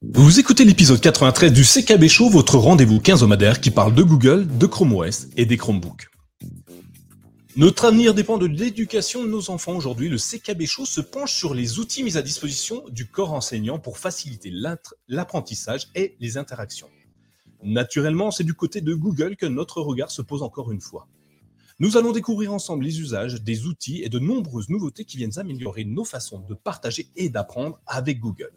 Vous écoutez l'épisode 93 du CKB Show, votre rendez-vous quinzomadaire qui parle de Google, de Chrome OS et des Chromebooks. Notre avenir dépend de l'éducation de nos enfants. Aujourd'hui, le CKB Show se penche sur les outils mis à disposition du corps enseignant pour faciliter l'apprentissage et les interactions. Naturellement, c'est du côté de Google que notre regard se pose encore une fois. Nous allons découvrir ensemble les usages des outils et de nombreuses nouveautés qui viennent améliorer nos façons de partager et d'apprendre avec Google.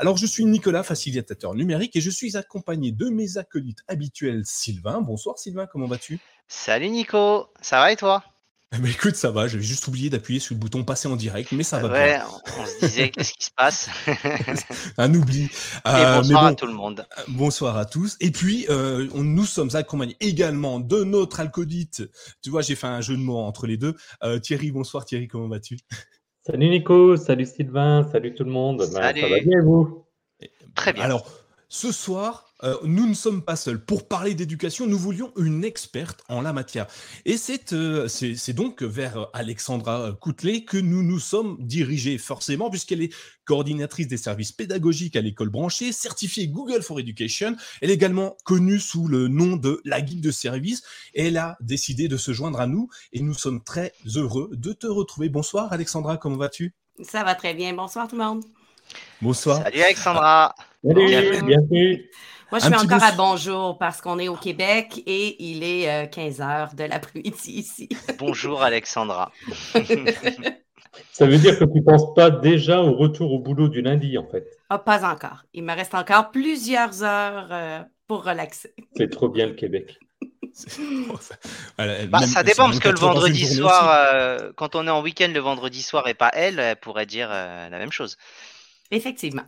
Alors, je suis Nicolas, facilitateur numérique, et je suis accompagné de mes acolytes habituels, Sylvain. Bonsoir Sylvain, comment vas-tu? Salut Nico, ça va et toi? Eh ben, écoute, ça va, j'avais juste oublié d'appuyer sur le bouton passer en direct, mais ça va ouais, on se disait qu'est-ce qui se passe? Un oubli. Euh, bonsoir à tout le monde. Euh, bonsoir à tous. Et puis, euh, nous sommes accompagnés également de notre alcoolite. Tu vois, j'ai fait un jeu de mots entre les deux. Thierry, bonsoir Thierry, comment vas-tu? Salut Nico, salut Sylvain, salut tout le monde. Ben, ça va bien vous? Très bien. Alors, ce soir, euh, nous ne sommes pas seuls. Pour parler d'éducation, nous voulions une experte en la matière. Et c'est euh, donc vers Alexandra Coutelet que nous nous sommes dirigés forcément, puisqu'elle est coordinatrice des services pédagogiques à l'école branchée, certifiée Google for Education. Elle est également connue sous le nom de la guide de service. elle a décidé de se joindre à nous et nous sommes très heureux de te retrouver. Bonsoir Alexandra, comment vas-tu? Ça va très bien. Bonsoir tout le monde. Bonsoir. Salut Alexandra. Salut, bienvenue. Moi, je suis encore à bonjour parce qu'on est au Québec et il est 15 euh, heures de l'après-midi ici. Bonjour Alexandra. Ça veut dire que tu ne penses pas déjà au retour au boulot du lundi, en fait. Ah, pas encore. Il me reste encore plusieurs heures euh, pour relaxer. C'est trop bien le Québec. Bah, ça dépend parce que le vendredi soir, euh, quand on est en week-end le vendredi soir et pas elle, elle pourrait dire la même chose. Effectivement.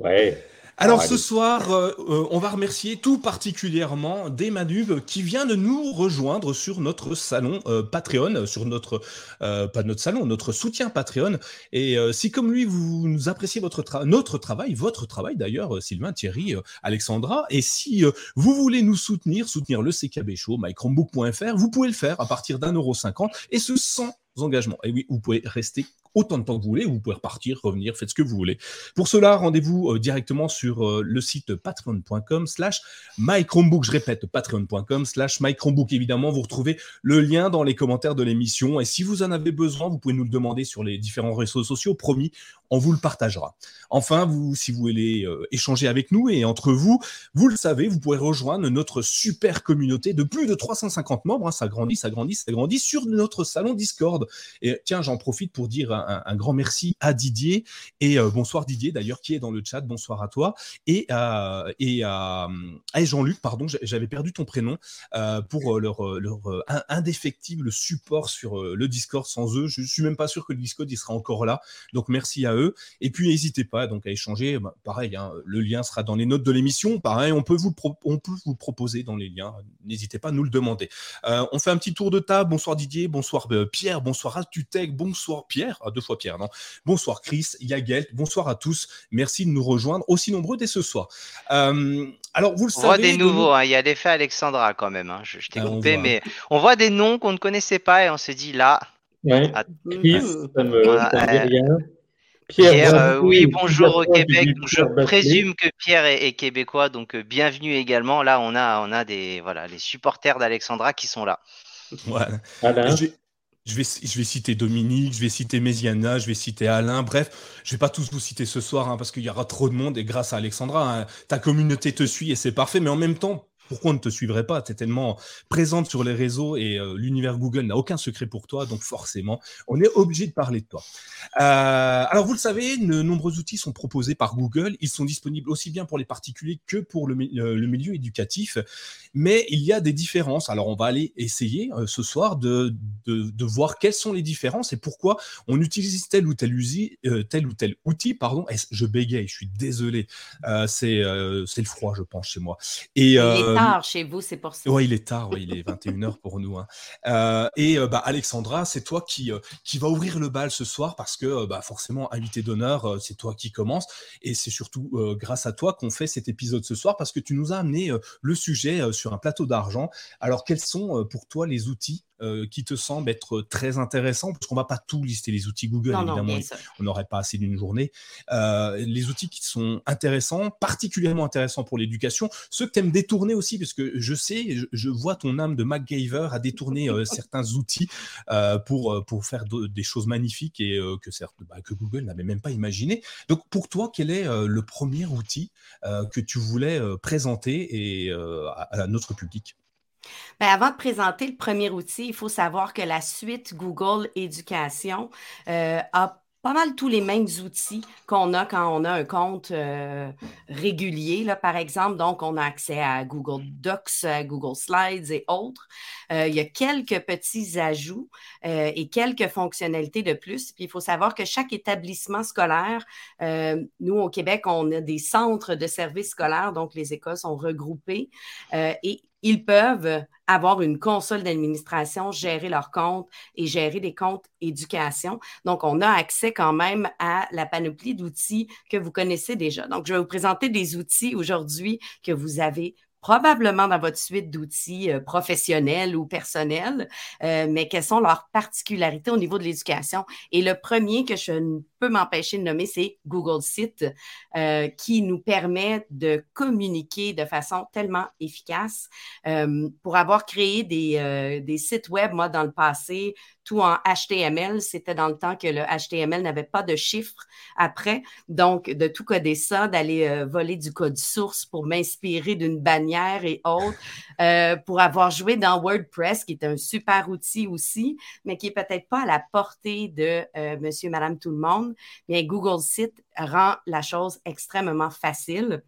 Ouais. Alors ce soir, euh, euh, on va remercier tout particulièrement Demanub qui vient de nous rejoindre sur notre salon euh, Patreon, sur notre pas notre salon, notre soutien Patreon. Et si comme lui vous nous appréciez votre notre travail, votre travail d'ailleurs, Sylvain, Thierry, Alexandra, et si vous voulez nous soutenir, soutenir le CKB Show, mychromebook.fr, vous pouvez le faire à partir d'un euro cinquante et ce sans engagement. Et oui, vous pouvez rester autant de temps que vous voulez, vous pouvez repartir, revenir, faites ce que vous voulez. Pour cela, rendez-vous euh, directement sur euh, le site patreon.com slash mychromebook, je répète, patreon.com slash mychromebook, évidemment, vous retrouvez le lien dans les commentaires de l'émission, et si vous en avez besoin, vous pouvez nous le demander sur les différents réseaux sociaux, promis, on vous le partagera. Enfin, vous, si vous voulez euh, échanger avec nous et entre vous, vous le savez, vous pouvez rejoindre notre super communauté de plus de 350 membres. Hein, ça grandit, ça grandit, ça grandit sur notre salon Discord. Et tiens, j'en profite pour dire grand merci à Didier et euh, bonsoir Didier d'ailleurs qui est dans le chat. Bonsoir à toi et et à, Jean-Luc. Pardon, j'avais perdu ton prénom euh, pour leur, leur indéfectible support sur le Discord. Sans eux, je suis même pas sûr que le Discord il sera encore là. Donc merci à eux. Et puis n'hésitez pas donc à échanger. Bah, pareil, hein, le lien sera dans les notes de l'émission. Pareil, on peut vous on peut vous proposer dans les liens. N'hésitez pas à nous le demander. Euh, on fait un petit tour de table. Bonsoir Didier, bonsoir euh, Pierre, bonsoir Altutech, bonsoir Pierre, ah, deux fois Pierre, non? Bonsoir Chris, Yagel, bonsoir à tous. Merci de nous rejoindre aussi nombreux dès ce soir. Euh, alors vous le on voit des nouveaux. Hein. il y a l'effet Alexandra quand même. Hein. je, t'ai ah, coupé, mais on voit des noms qu'on ne connaissait pas et on se dit là. Ouais. Chris, ça me, ça me dit rien. Pierre, euh, oui, bonjour au Québec. je présume que Pierre est, québécois, donc euh, bienvenue également. Là, on a, on a des, voilà, les supporters d'Alexandra qui sont là. Voilà. Je, vais, je vais citer Dominique, je vais citer Méziana, je vais citer Alain. Bref, je vais pas tous vous citer ce soir hein, parce qu'il y aura trop de monde et grâce à Alexandra, hein, ta communauté te suit et c'est parfait. Mais en même temps, pourquoi on ne te suivrait pas? Tu es tellement présente sur les réseaux et euh, l'univers Google n'a aucun secret pour toi, donc forcément, on est obligé de parler de toi. Euh, alors, vous le savez, de nombreux outils sont proposés par Google. Ils sont disponibles aussi bien pour les particuliers que pour le, euh, milieu éducatif, mais il y a des différences. Alors, on va aller essayer ce soir de, de, voir quelles sont les différences et pourquoi on utilise tel ou tel, tel, ou tel outil. Pardon, je bégaye, je suis désolé. c'est le froid, je pense, chez moi. Et, tard chez vous, c'est pour ça. Oui, il est tard, il est 21h pour nous. Hein. Euh, et euh, bah, Alexandra, c'est toi qui, euh, qui va ouvrir le bal ce soir parce que bah, forcément, invité d'honneur, c'est toi qui commence. Et c'est surtout grâce à toi qu'on fait cet épisode ce soir parce que tu nous as amené le sujet sur un plateau d'argent. Alors, quels sont pour toi les outils qui te semblent être très intéressants, parce qu'on va pas tout lister les outils Google, évidemment, on n'aurait pas assez d'une journée. les outils qui sont intéressants, particulièrement intéressants pour l'éducation, ceux que tu aimes détourner aussi, parce que je sais, je, vois ton âme de MacGyver à détourner certains outils pour, pour faire des choses magnifiques et que, bah, que Google n'avait même pas imaginé. Donc pour toi, quel est le premier outil que tu voulais présenter et, à, notre public? Ben, avant de présenter le premier outil, il faut savoir que la suite Google Éducation a pas mal tous les mêmes outils qu'on a quand on a un compte euh, régulier, là, par exemple. Donc, on a accès à Google Docs, Google Slides et autres. Euh, il y a quelques petits ajouts euh, et quelques fonctionnalités de plus. Puis, il faut savoir que chaque établissement scolaire, nous, au Québec, on a des centres de services scolaires, donc les écoles sont regroupées et ils peuvent avoir une console d'administration, gérer leurs comptes et gérer des comptes éducation. Donc, on a accès quand même à la panoplie d'outils que vous connaissez déjà. Donc, je vais vous présenter des outils aujourd'hui que vous avez probablement dans votre suite d'outils euh, professionnels ou personnels, euh, mais quelles sont leurs particularités au niveau de l'éducation? Et le premier que je ne peux m'empêcher de nommer, c'est Google Site, euh, qui nous permet de communiquer de façon tellement efficace. pour avoir créé des, des sites web, moi, dans le passé, tout en HTML. C'était dans le temps que le HTML n'avait pas de chiffres après. Donc, de tout coder ça, d'aller euh, voler du code source pour m'inspirer d'une bannière et autres, euh, pour avoir joué dans WordPress, qui est un super outil aussi, mais qui est peut-être pas à la portée de euh, monsieur, madame, tout le monde. Mais Google Site rend la chose extrêmement facile.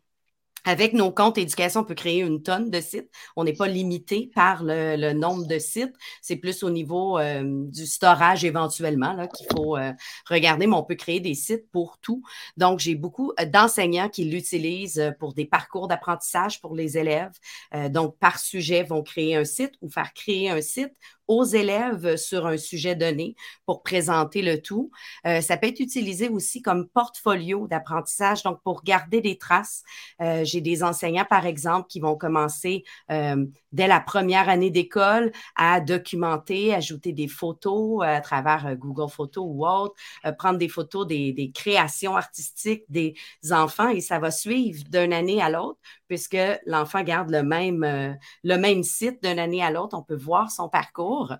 Avec nos comptes éducation, on peut créer une tonne de sites. On n'est pas limité par le, nombre de sites. C'est plus au niveau euh, du storage éventuellement qu'il faut euh, regarder, mais on peut créer des sites pour tout. Donc, j'ai beaucoup euh, d'enseignants qui l'utilisent pour des parcours d'apprentissage pour les élèves. donc, par sujet, vont créer un site ou faire créer un site aux élèves sur un sujet donné pour présenter le tout. Euh, ça peut être utilisé aussi comme portfolio d'apprentissage, donc pour garder des traces. Euh, j'ai des enseignants, par exemple, qui vont commencer euh, dès la première année d'école à documenter, ajouter des photos à travers Google Photos ou autre, prendre des photos des, créations artistiques des enfants et ça va suivre d'une année à l'autre puisque l'enfant garde le même, euh, le même site d'une année à l'autre. On peut voir son parcours.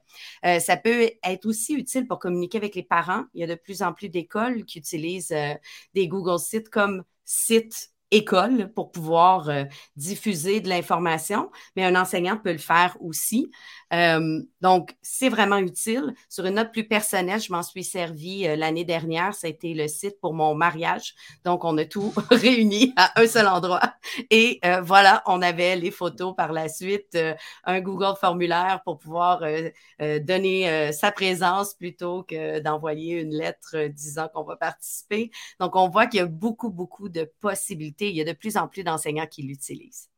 Euh, ça peut être aussi utile pour communiquer avec les parents. Il y a de plus en plus d'écoles qui utilisent euh, des Google Sites comme site école pour pouvoir diffuser de l'information, mais un enseignant peut le faire aussi. Euh, donc, c'est vraiment utile. Sur une note plus personnelle, je m'en suis servi euh, l'année dernière. Ça a été le site pour mon mariage. Donc, on a tout réuni à un seul endroit. Et euh, voilà, on avait les photos par la suite, un Google formulaire pour pouvoir donner sa présence plutôt que d'envoyer une lettre disant qu'on va participer. Donc, on voit qu'il y a beaucoup, beaucoup de possibilités. Il y a de plus en plus d'enseignants qui l'utilisent.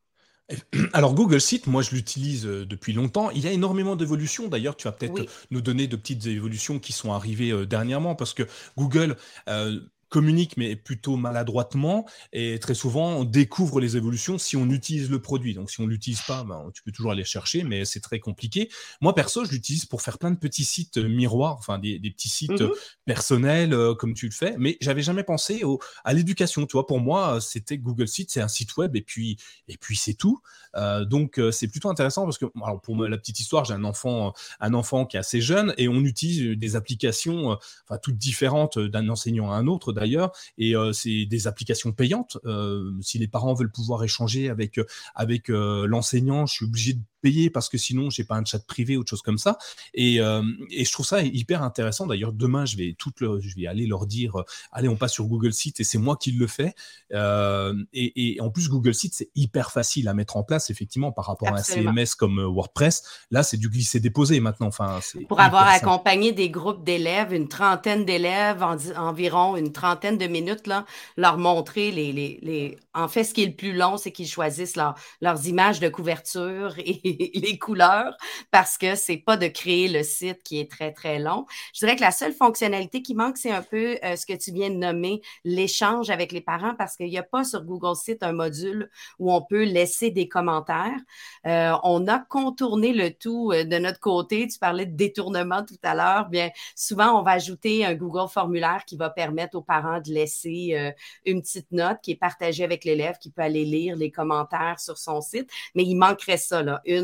Alors Google Site, moi je l'utilise euh, depuis longtemps. Il y a énormément d'évolutions. D'ailleurs, tu vas peut-être nous donner de petites évolutions qui sont arrivées euh, dernièrement parce que Google euh, communique, mais plutôt maladroitement. Et très souvent, on découvre les évolutions si on utilise le produit. Donc, si on l'utilise pas, ben, tu peux toujours aller chercher, mais c'est très compliqué. Moi, perso, je l'utilise pour faire plein de petits sites euh, miroirs, enfin des, petits sites mmh personnels euh, comme tu le fais. Mais j'avais jamais pensé au, à l'éducation. Tu vois, pour moi, c'était Google Site, c'est un site web et puis et puis c'est tout. Euh, donc, c'est plutôt intéressant parce que, alors pour la petite histoire, j'ai un enfant, un enfant qui est assez jeune et on utilise des applications, enfin toutes différentes d'un enseignant à un autre et euh, c'est des applications payantes. Euh, si les parents veulent pouvoir échanger avec, avec euh, l'enseignant, je suis obligé de payer parce que sinon j'ai pas un chat privé ou autre chose comme ça. Et, euh, et je trouve ça hyper intéressant. D'ailleurs demain je vais tout le, je vais aller leur dire euh, allez on passe sur Google Site et c'est moi qui le fais. Euh, et, et, en plus Google Site c'est hyper facile à mettre en place effectivement par rapport à un CMS comme WordPess là c'est du glisser déposer maintenant. Enfin pour avoir accompagné des groupes d'élèves une trentaine d'élèves en, environ une trentaine de minutes là leur montrer les, les, les, en fait ce qui est le plus long c'est qu'ils choisissent leur, leurs images de couverture et les, couleurs parce que c'est pas de créer le site qui est très, très long. Je dirais que la seule fonctionnalité qui manque, c'est un peu euh, ce que tu viens de nommer, l'échange avec les parents parce qu'il n'y a pas sur Google Site un module où on peut laisser des commentaires. Euh, on a contourné le tout de notre côté. Tu parlais de détournement tout à l'heure. Bien, souvent, on va ajouter un Google formulaire qui va permettre aux parents de laisser une petite note qui est partagée avec l'élève qui peut aller lire les commentaires sur son site. Mais il manquerait ça, là, une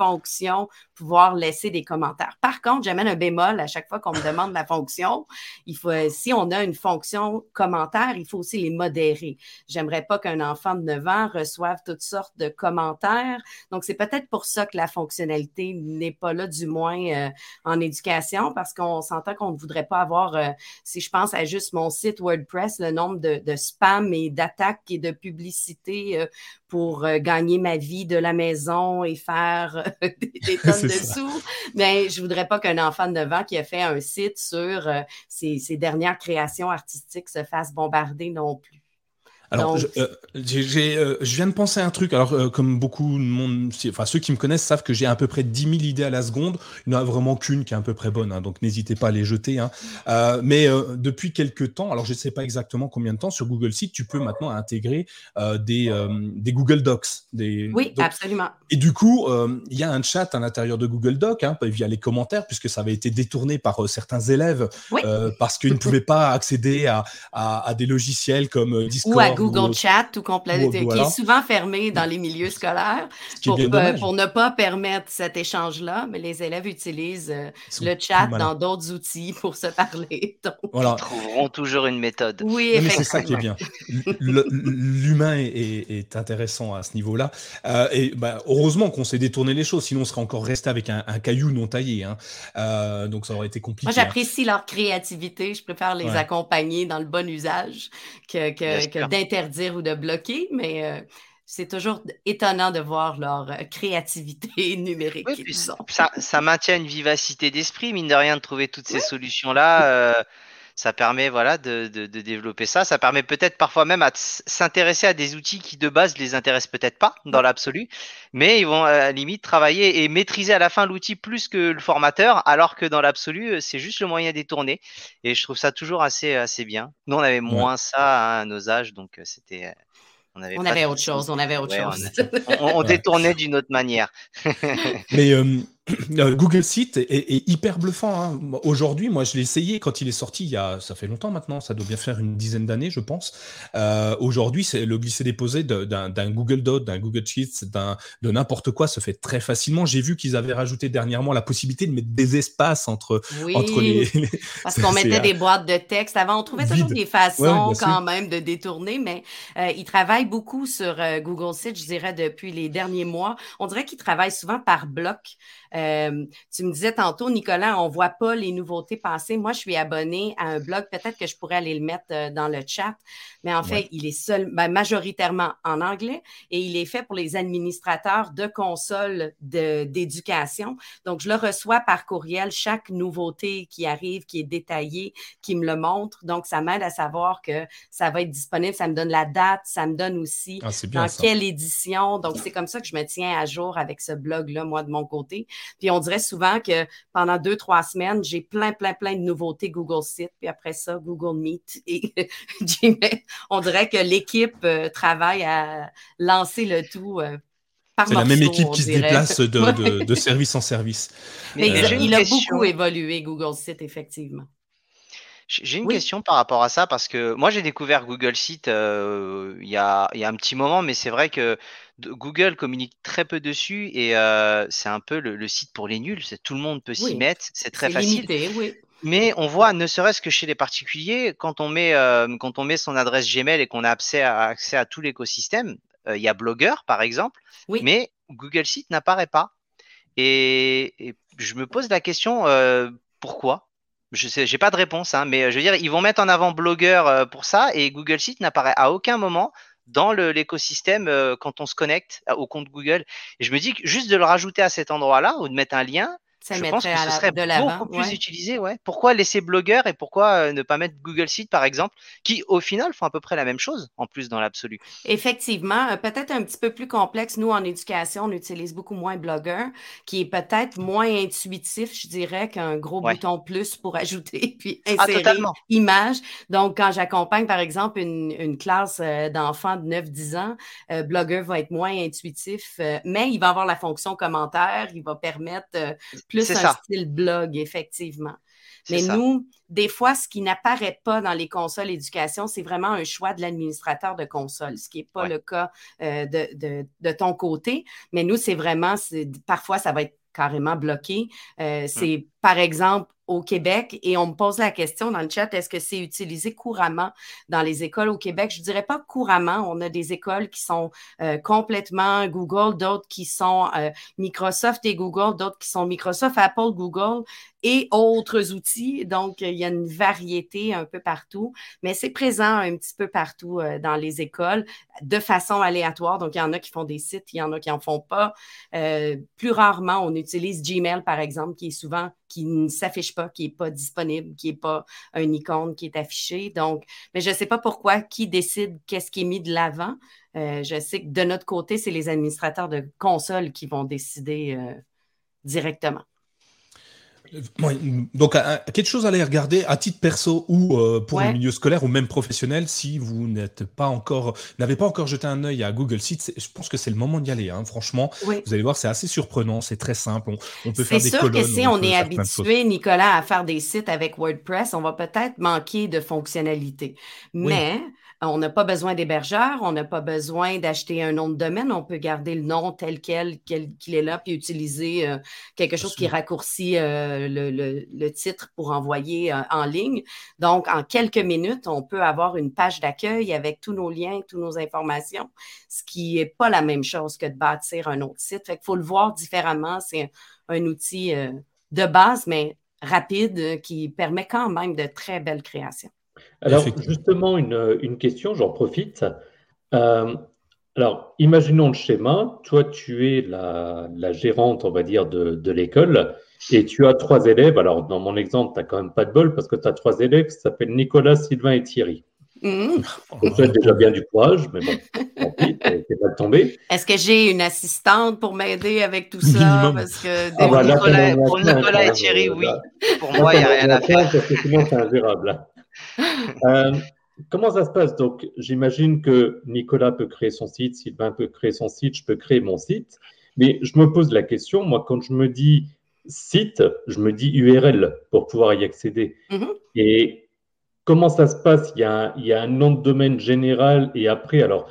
fonction, pouvoir laisser des commentaires. Par contre, j'amène un bémol à chaque fois qu'on me demande la fonction. Il faut, si on a une fonction commentaire, il faut aussi les modérer. J'aimerais pas qu'un enfant de 9 ans reçoive toutes sortes de commentaires. Donc, c'est peut-être pour ça que la fonctionnalité n'est pas là, du moins euh, en éducation, parce qu'on s'entend qu'on ne voudrait pas avoir, euh, si je pense à juste mon site WordPress, le nombre de, de spam et d'attaques et de publicités euh, pour gagner ma vie de la maison et faire des, tonnes de sous. Mais je voudrais pas qu'un enfant de 9 ans qui a fait un site sur ses, ses dernières créations artistiques se fasse bombarder non plus. Alors, je, euh, euh, je, viens de penser à un truc. Alors, euh, comme beaucoup de monde, enfin ceux qui me connaissent savent que j'ai à peu près 10 000 idées à la seconde. Il n'y en a vraiment qu'une qui est à peu près bonne, hein, donc n'hésitez pas à les jeter. Hein. mais depuis quelques temps, alors je ne sais pas exactement combien de temps, sur Google Site, tu peux maintenant intégrer des, des Google Docs. Des, oui, absolument. Et du coup, il y a un chat à l'intérieur de Google Docs, hein, via les commentaires, puisque ça avait été détourné par certains élèves, parce qu'ils ne pouvaient pas accéder à, à, à, des logiciels comme Discord. Google Chat tout complet, qui est souvent fermé dans les milieux scolaires pour, pour, ne pas permettre cet échange-là, mais les élèves utilisent euh, le chat dans d'autres outils pour se parler. Ils trouveront toujours une méthode. Oui, mais c'est ça qui est bien. L'humain est, intéressant à ce niveau-là. Euh, et bah, heureusement qu'on s'est détourné les choses, sinon on serait encore resté avec un, caillou non taillé. Hein. Euh, donc ça aurait été compliqué. Moi, j'apprécie leur créativité. Je préfère les accompagner dans le bon usage que, que, que d'interdire ou de bloquer, mais euh, c'est toujours étonnant de voir leur euh, créativité numérique. ça, ça, maintient une vivacité d'esprit, mine de rien, de trouver toutes ces solutions-là. Euh, ça permet voilà de, de, développer ça. Ça permet peut-être parfois même à s'intéresser à des outils qui de base les intéressent peut-être pas dans l'absolu, mais ils vont à la limite travailler et maîtriser à la fin l'outil plus que le formateur, alors que dans l'absolu c'est juste le moyen détourné. Et je trouve ça toujours assez assez bien. Nous on avait moins ça à nos âges, donc c'était on avait, autre chose, on avait autre chose. On, détournait d'une autre manière. Mais euh, euh, Google Site est, hyper bluffant. Hein. Aujourd'hui, moi, je l'ai essayé quand il est sorti. Il y a, ça fait longtemps maintenant. Ça doit bien faire une dizaine d'années, je pense. Euh, aujourd'hui, c'est le glisser-déposer d'un Google Doc, d'un Google Sheets, de n'importe quoi se fait très facilement. J'ai vu qu'ils avaient rajouté dernièrement la possibilité de mettre des espaces entre, entre les. Parce qu'on mettait des boîtes de texte. Avant, on trouvait toujours des façons quand même de détourner, mais euh, ils travaillent beaucoup sur Google Site, je dirais, depuis les derniers mois. On dirait qu'ils travaillent souvent par bloc. Euh, tu me disais tantôt, Nicolas, on ne voit pas les nouveautés passer. Moi, je suis abonné à un blog. Peut-être que je pourrais aller le mettre euh, dans le chat, mais en fait, il est seul, ben, majoritairement en anglais et il est fait pour les administrateurs de consoles d'éducation. Donc, je le reçois par courriel, chaque nouveauté qui arrive, qui est détaillée, qui me le montre. Donc, ça m'aide à savoir que ça va être disponible. Ça me donne la date, ça me donne aussi ah, dans quelle édition. Donc, c'est comme ça que je me tiens à jour avec ce blog-là, moi, de mon côté. Puis on dirait souvent que pendant deux, trois semaines, j'ai plein, plein, plein de nouveautés Google Site, puis après ça, Google Meet et Gmail. On dirait que l'équipe euh, travaille à lancer le tout. Euh, c'est la même équipe qui se déplace de, service en service. Mais euh, il a beaucoup évolué, Google Site, effectivement. J'ai une question par rapport à ça parce que moi j'ai découvert Google Site il, y a, il, y a, un petit moment, mais c'est vrai que Google communique très peu dessus et euh, c'est un peu le, site pour les nuls. Tout le monde peut s'y mettre, c'est très facile. Mais on voit, ne serait-ce que chez les particuliers, quand on met, euh, quand on met son adresse Gmail et qu'on a accès à, accès à tout l'écosystème, euh, il y a Blogger par exemple, mais Google Site n'apparaît pas. Et, je me pose la question, pourquoi? Je sais, j'ai pas de réponse, hein, mais je veux dire, ils vont mettre en avant Blogger pour ça et Google Site n'apparaît à aucun moment dans l'écosystème euh, quand on se connecte au compte Google. Et je me dis que juste de le rajouter à cet endroit-là ou de mettre un lien, ça je mettrait pense que ce la- serait de l'avant. beaucoup plus ouais. utilisé, ouais. Pourquoi laisser blogueur et pourquoi euh, ne pas mettre Google Sheet, par exemple, qui, au final, font à peu près la même chose, en plus, dans l'absolu? Effectivement, euh, peut-être un petit peu plus complexe. Nous, en éducation, on utilise beaucoup moins Blogger, qui est peut-être moins intuitif, je dirais, qu'un gros Ouais. bouton plus pour ajouter puis Ah, insérer totalement. image. Donc, quand j'accompagne, par exemple, une, une classe euh, d'enfants de 9-10 ans, Blogger va être moins intuitif, mais il va avoir la fonction commentaire, il va permettre plus un ça. style blog, effectivement. Mais ça. nous, des fois, ce qui n'apparaît pas dans les consoles éducation, c'est vraiment un choix de l'administrateur de console, ce qui n'est pas Ouais. le cas euh, de, de- de ton côté. Mais nous, c'est vraiment, c'est- parfois, ça va être carrément bloqué. Euh, c'est, par exemple, au Québec, et on me pose la question dans le chat, est-ce que c'est utilisé couramment dans les écoles au Québec? Je dirais pas couramment. On a des écoles qui sont euh, complètement Google, d'autres qui sont euh, Microsoft et Google, d'autres qui sont Microsoft, Apple, Google et autres outils. Donc, il y a une variété un peu partout, mais c'est présent un petit peu partout euh, dans les écoles de façon aléatoire. Donc, il y en a qui font des sites, il y en a qui n'en font pas. Euh, plus rarement, on utilise Gmail, par exemple, qui est souvent, qui ne s'affiche pas, qui n'est pas disponible, qui n'est pas un icône qui est affiché. Donc, mais je ne sais pas pourquoi, qui décide qu'est-ce qui est mis de l'avant. Euh, je sais que de notre côté, c'est les administrateurs de consoles qui vont décider euh, directement. Donc, quelque chose à aller regarder à titre perso ou euh, pour Ouais. le milieu scolaire ou même professionnel, si vous n'êtes pas encore, n'avez pas encore jeté un œil à Google c'est- je pense que c'est le moment d'y aller. hein. Franchement, Oui. vous allez voir, c'est assez surprenant, c'est très simple. On, on peut C'est faire des sûr colonnes. que si on, est habitué, Nicolas, à faire des sites avec WordPress, on va peut-être manquer de fonctionnalités. Oui. Mais on n'a pas besoin d'hébergeur, on n'a pas besoin d'acheter un nom de domaine, on peut garder le nom tel quel qu'il est là, puis utiliser euh, quelque chose qui raccourcit euh, le, le- le titre pour envoyer euh, en ligne. Donc, en quelques minutes, on peut avoir une page d'accueil avec tous nos liens, toutes nos informations, ce qui n'est pas la même chose que de bâtir un autre site. Fait qu'il faut le voir différemment. C'est un, un outil euh, de base, mais rapide, euh, qui permet quand même de très belles créations. Alors, justement, une, une question, j'en profite. Euh, alors, imaginons le schéma. Toi, tu es la, la gérante, on va dire, de, de l'école et tu as trois élèves. Alors, dans mon exemple, tu n'as quand même pas de bol parce que tu as trois élèves qui s'appellent Nicolas, Sylvain et Thierry. Mhm. Donc, tu as déjà bien du courage, mais bon, tant pis, t'es pas tombé. Est-ce que j'ai une assistante pour m'aider avec tout ça? Parce que Ah, Pour bah, Nicolas- pour Nicolas et Thierry, oui. Pour moi, il n'y a rien à faire. Parce que sinon, c'est ingérable. Euh, comment ça se passe? Donc, j'imagine que Nicolas peut créer son site, Sylvain peut créer son site, je peux créer mon site. Mais je me pose la question, moi, quand je me dis site, je me dis URL pour pouvoir y accéder. Mhm. Et comment ça se passe? Il y, a un, il y a un nom de domaine général et après, alors,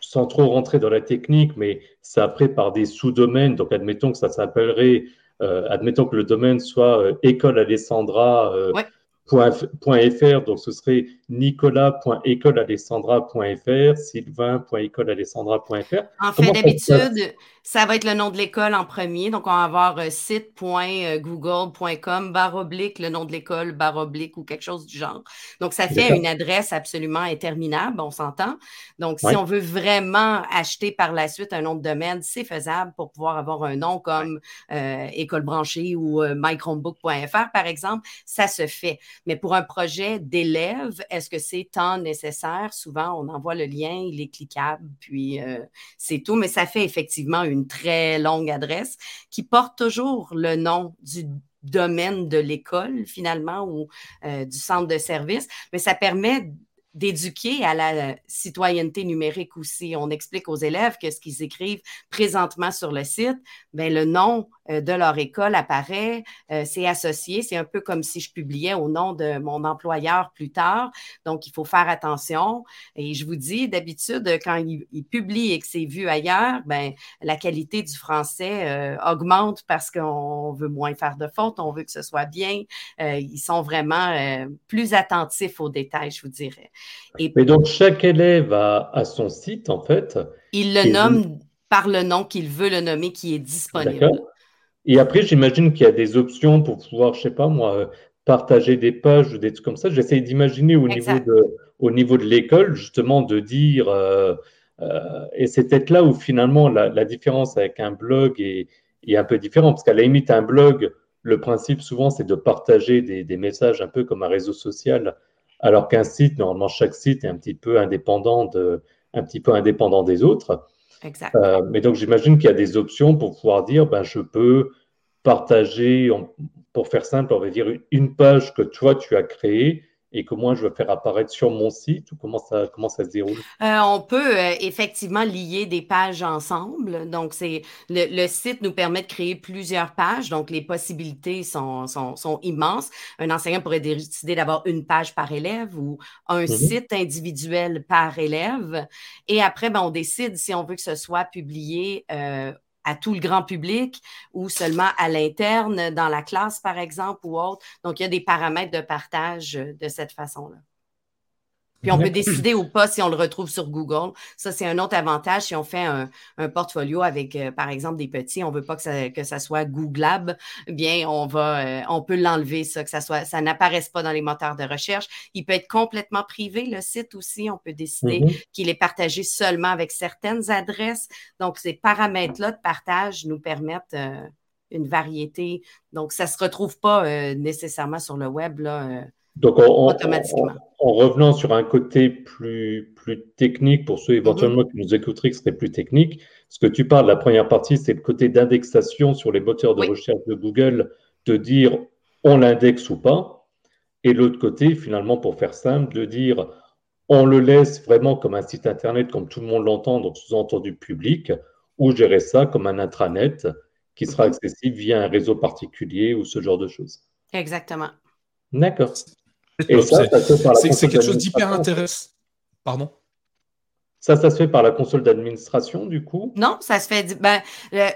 sans trop rentrer dans la technique, mais c'est après par des sous-domaines. Donc, admettons que ça s'appellerait, euh, admettons que le domaine soit euh, école Alessandra. euh, Ouais. Point .fr, donc ce serait nicolas.écolealessandra.fr, sylvain.écolealessandra.fr. En fait, d'habitude, ça va être le nom de l'école en premier. Donc, on va avoir euh, site.google.com, barre oblique, le nom de l'école, barre oblique ou quelque chose du genre. Donc, ça fait une adresse absolument interminable, on s'entend. Donc, si Ouais. on veut vraiment acheter par la suite un nom de domaine, c'est faisable pour pouvoir avoir un nom comme euh, école branchée ou euh, mychromebook.fr, par exemple. Ça se fait. Mais pour un projet d'élèves, est-ce que c'est temps nécessaire? Souvent, on envoie le lien, il est cliquable, puis euh, c'est tout. Mais ça fait effectivement une très longue adresse qui porte toujours le nom du domaine de l'école, finalement, ou euh, du centre de service. Mais ça permet d'éduquer à la citoyenneté numérique aussi. On explique aux élèves que ce qu'ils écrivent présentement sur le site, ben, le nom de leur école apparaît, euh, c'est associé, c'est un peu comme si je publiais au nom de mon employeur plus tard. Donc, il faut faire attention. Et je vous dis, d'habitude, quand il, il publie et que c'est vu ailleurs, ben, la qualité du français euh, augmente parce qu'on veut moins faire de fautes, on veut que ce soit bien. Euh, ils sont vraiment euh, plus attentifs aux détails, je vous dirais. Et Mais donc, chaque élève a, a son site, en fait. il le nomme par le nom qu'il veut le nommer qui est disponible. Et après, j'imagine qu'il y a des options pour pouvoir, je sais pas moi, euh, partager des pages ou des trucs comme ça. J'essaie d'imaginer au niveau de, au niveau de l'école, justement, de dire, euh, euh, et c'est peut-être là où finalement la, la différence avec un blog est, est un peu différente, parce qu'à la limite, un blog, le principe souvent c'est de partager des, messages un peu comme un réseau social, alors qu'un site, normalement chaque site est un petit peu indépendant, de, un petit peu indépendant des autres. Exact. Euh, mais donc j'imagine qu'il y a des options pour pouvoir dire, ben, je peux partager, pour faire simple, on va dire une page que toi tu as créée et que moi je veux faire apparaître sur mon site ou comment ça, comment ça se déroule? Euh, on peut euh, effectivement lier des pages ensemble. Donc, c'est le, site nous permet de créer plusieurs pages. Donc, les possibilités sont, sont, immenses. Un enseignant pourrait décider d'avoir une page par élève ou un mm-hmm. site individuel par élève. Et après, ben, on décide si on veut que ce soit publié euh, à tout le grand public ou seulement à l'interne dans la classe, par exemple, ou autre. Donc, il y a des paramètres de partage euh, de cette façon-là. Puis on peut décider ou pas si on le retrouve sur Google. Ça, c'est un autre avantage. Si on fait un, portfolio avec, euh, par exemple, des petits, on ne veut pas que ça, que ça soit Googlable, bien, on va, euh, on peut l'enlever, ça, que ça soit, ça n'apparaisse pas dans les moteurs de recherche. Il peut être complètement privé, le site aussi. On peut décider mm-hmm. qu'il est partagé seulement avec certaines adresses. Donc, ces paramètres-là de partage nous permettent euh, une variété. Donc, ça ne se retrouve pas nécessairement sur le web, là donc, en, revenant sur un côté plus, plus technique, pour ceux éventuellement mm-hmm. qui nous écouteraient qui seraient plus techniques, ce que tu parles, la première partie, c'est le côté d'indexation sur les moteurs de recherche de Google, de dire on l'indexe ou pas. Et l'autre côté, finalement, pour faire simple, de dire on le laisse vraiment comme un site Internet, comme tout le monde l'entend, donc sous-entendu public, ou gérer ça comme un intranet qui sera mm-hmm. accessible via un réseau particulier ou ce genre de choses. Exactement. D'accord. C'est quelque chose d'hyper intéressant. Pardon? Ça, ça se fait par la console d'administration, du coup? Non, ça se fait. Ben,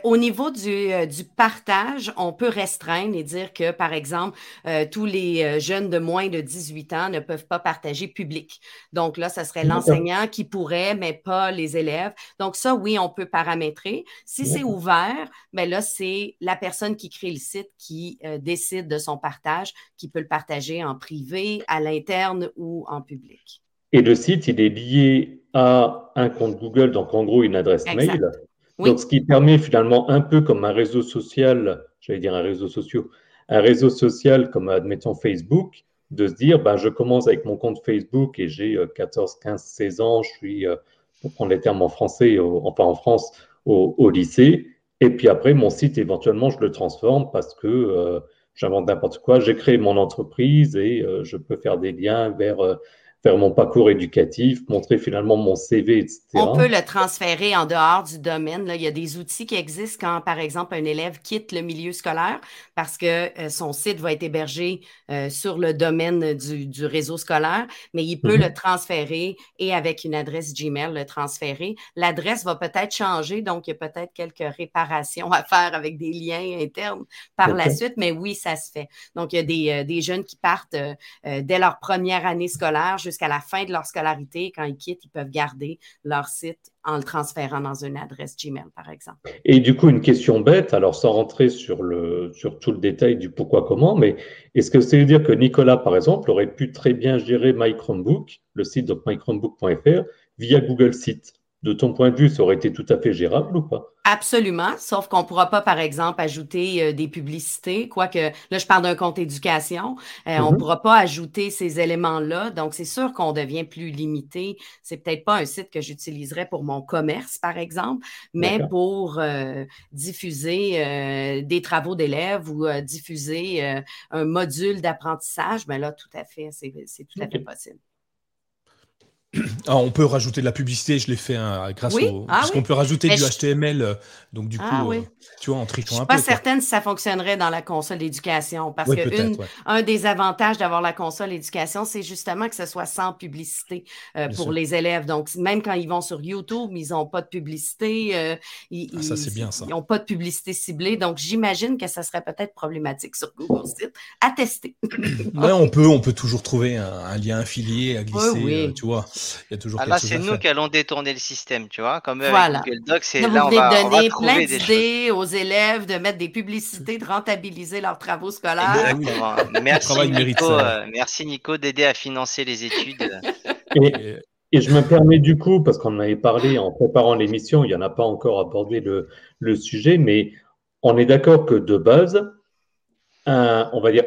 au niveau du, euh, du, partage, on peut restreindre et dire que, par exemple, euh, tous les euh, jeunes de moins de 18 ans ne peuvent pas partager public. Donc là, ça serait l'enseignant qui pourrait, mais pas les élèves. Donc ça, oui, on peut paramétrer. Si c'est ouvert, ben là, c'est la personne qui crée le site qui décide de son partage, qui peut le partager en privé, à l'interne ou en public. Et le site, il est lié à un compte Google, donc en gros une adresse mail. Donc, ce qui permet finalement un peu comme un réseau social, j'allais dire un réseau social, un réseau social comme admettons Facebook, de se dire, ben, je commence avec mon compte Facebook et j'ai 14, 15, 16 ans, je suis, euh, pour prendre les termes en français, enfin en France, au, lycée. Et puis après, mon site, éventuellement, je le transforme parce que euh, j'invente n'importe quoi. J'ai créé mon entreprise et euh, je peux faire des liens vers faire mon parcours éducatif, montrer finalement mon CV, etc. On peut le transférer en dehors du domaine. Là. Il y a des outils qui existent quand, par exemple, un élève quitte le milieu scolaire parce que euh, son site va être hébergé euh, sur le domaine du, réseau scolaire, mais il peut mhm. le transférer et avec une adresse Gmail, le transférer. L'adresse va peut-être changer, donc il y a peut-être quelques réparations à faire avec des liens internes par la suite, mais oui, ça se fait. Donc, il y a des, euh, des jeunes qui partent dès leur première année scolaire jusqu'à la fin de leur scolarité. Quand ils quittent, ils peuvent garder leur site en le transférant dans une adresse Gmail, par exemple. Et du coup, une question bête, alors sans rentrer sur, tout le détail du pourquoi, comment, mais est-ce que c'est dire que Nicolas, par exemple, aurait pu très bien gérer My Chromebook, le site de mychromebook.fr, via Google Sites de ton point de vue, ça aurait été tout à fait gérable ou pas? Absolument, sauf qu'on ne pourra pas, par exemple, ajouter euh, des publicités, quoique là, je parle d'un compte éducation, euh, on ne mm-hmm. pourra pas ajouter ces éléments-là. Donc, c'est sûr qu'on devient plus limité. C'est peut-être pas un site que j'utiliserais pour mon commerce, par exemple, mais pour euh, diffuser des travaux d'élèves ou diffuser un module d'apprentissage, ben là, tout à fait, c'est tout à fait possible. Ah, on peut rajouter de la publicité, je l'ai fait hein, grâce au. Ah parce qu'on peut rajouter du HTML, euh, donc du ah coup, euh, tu vois, en trichant un peu. Je suis pas certaine si ça fonctionnerait dans la console d'éducation, parce que un des avantages d'avoir la console d'éducation, c'est justement que ce soit sans publicité euh, pour les élèves. Donc, même quand ils vont sur YouTube, ils n'ont pas de publicité. ils, ça, c'est bien ça. Ils n'ont pas de publicité ciblée. Donc, j'imagine que ça serait peut-être problématique sur Google Site à tester. on peut, on peut toujours trouver un, lien affilié à glisser, tu vois ah, là, c'est nous qui allons détourner le système, tu vois. Comme voilà. Google Docs, c'est là, on va, donner plein d'idées aux élèves de mettre des publicités, de rentabiliser leurs travaux scolaires. Merci, Nico, euh, merci Nico d'aider à financer les études. Et, je me permets du coup, parce qu'on en avait parlé en préparant l'émission, il n'y en a pas encore abordé le, le sujet, mais on est d'accord que de base, un, on va dire,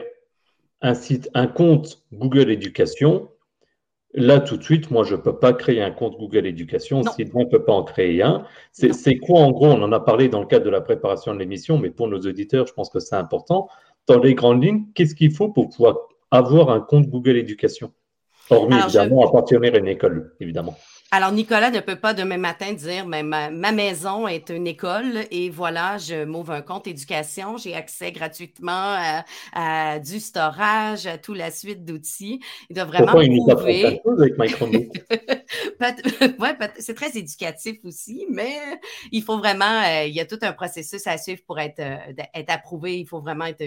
un site, un compte Google Éducation, là tout de suite, moi je ne peux pas créer un compte Google Éducation, Sylvain ne peut pas en créer un. C'est quoi en gros? On en a parlé dans le cadre de la préparation de l'émission, mais pour nos auditeurs, je pense que c'est important. Dans les grandes lignes, qu'est-ce qu'il faut pour pouvoir avoir un compte Google Éducation? Hormis évidemment appartenir à une école, évidemment. Alors, Nicolas ne peut pas demain matin dire mais ma, maison est une école et voilà, je m'ouvre un compte éducation, j'ai accès gratuitement à, du storage, à toute la suite d'outils. Il doit vraiment Pourquoi prouver. Ouais, c'est très éducatif aussi, mais il faut vraiment, euh, il y a tout un processus à suivre pour être, euh, être approuvé. Il faut vraiment être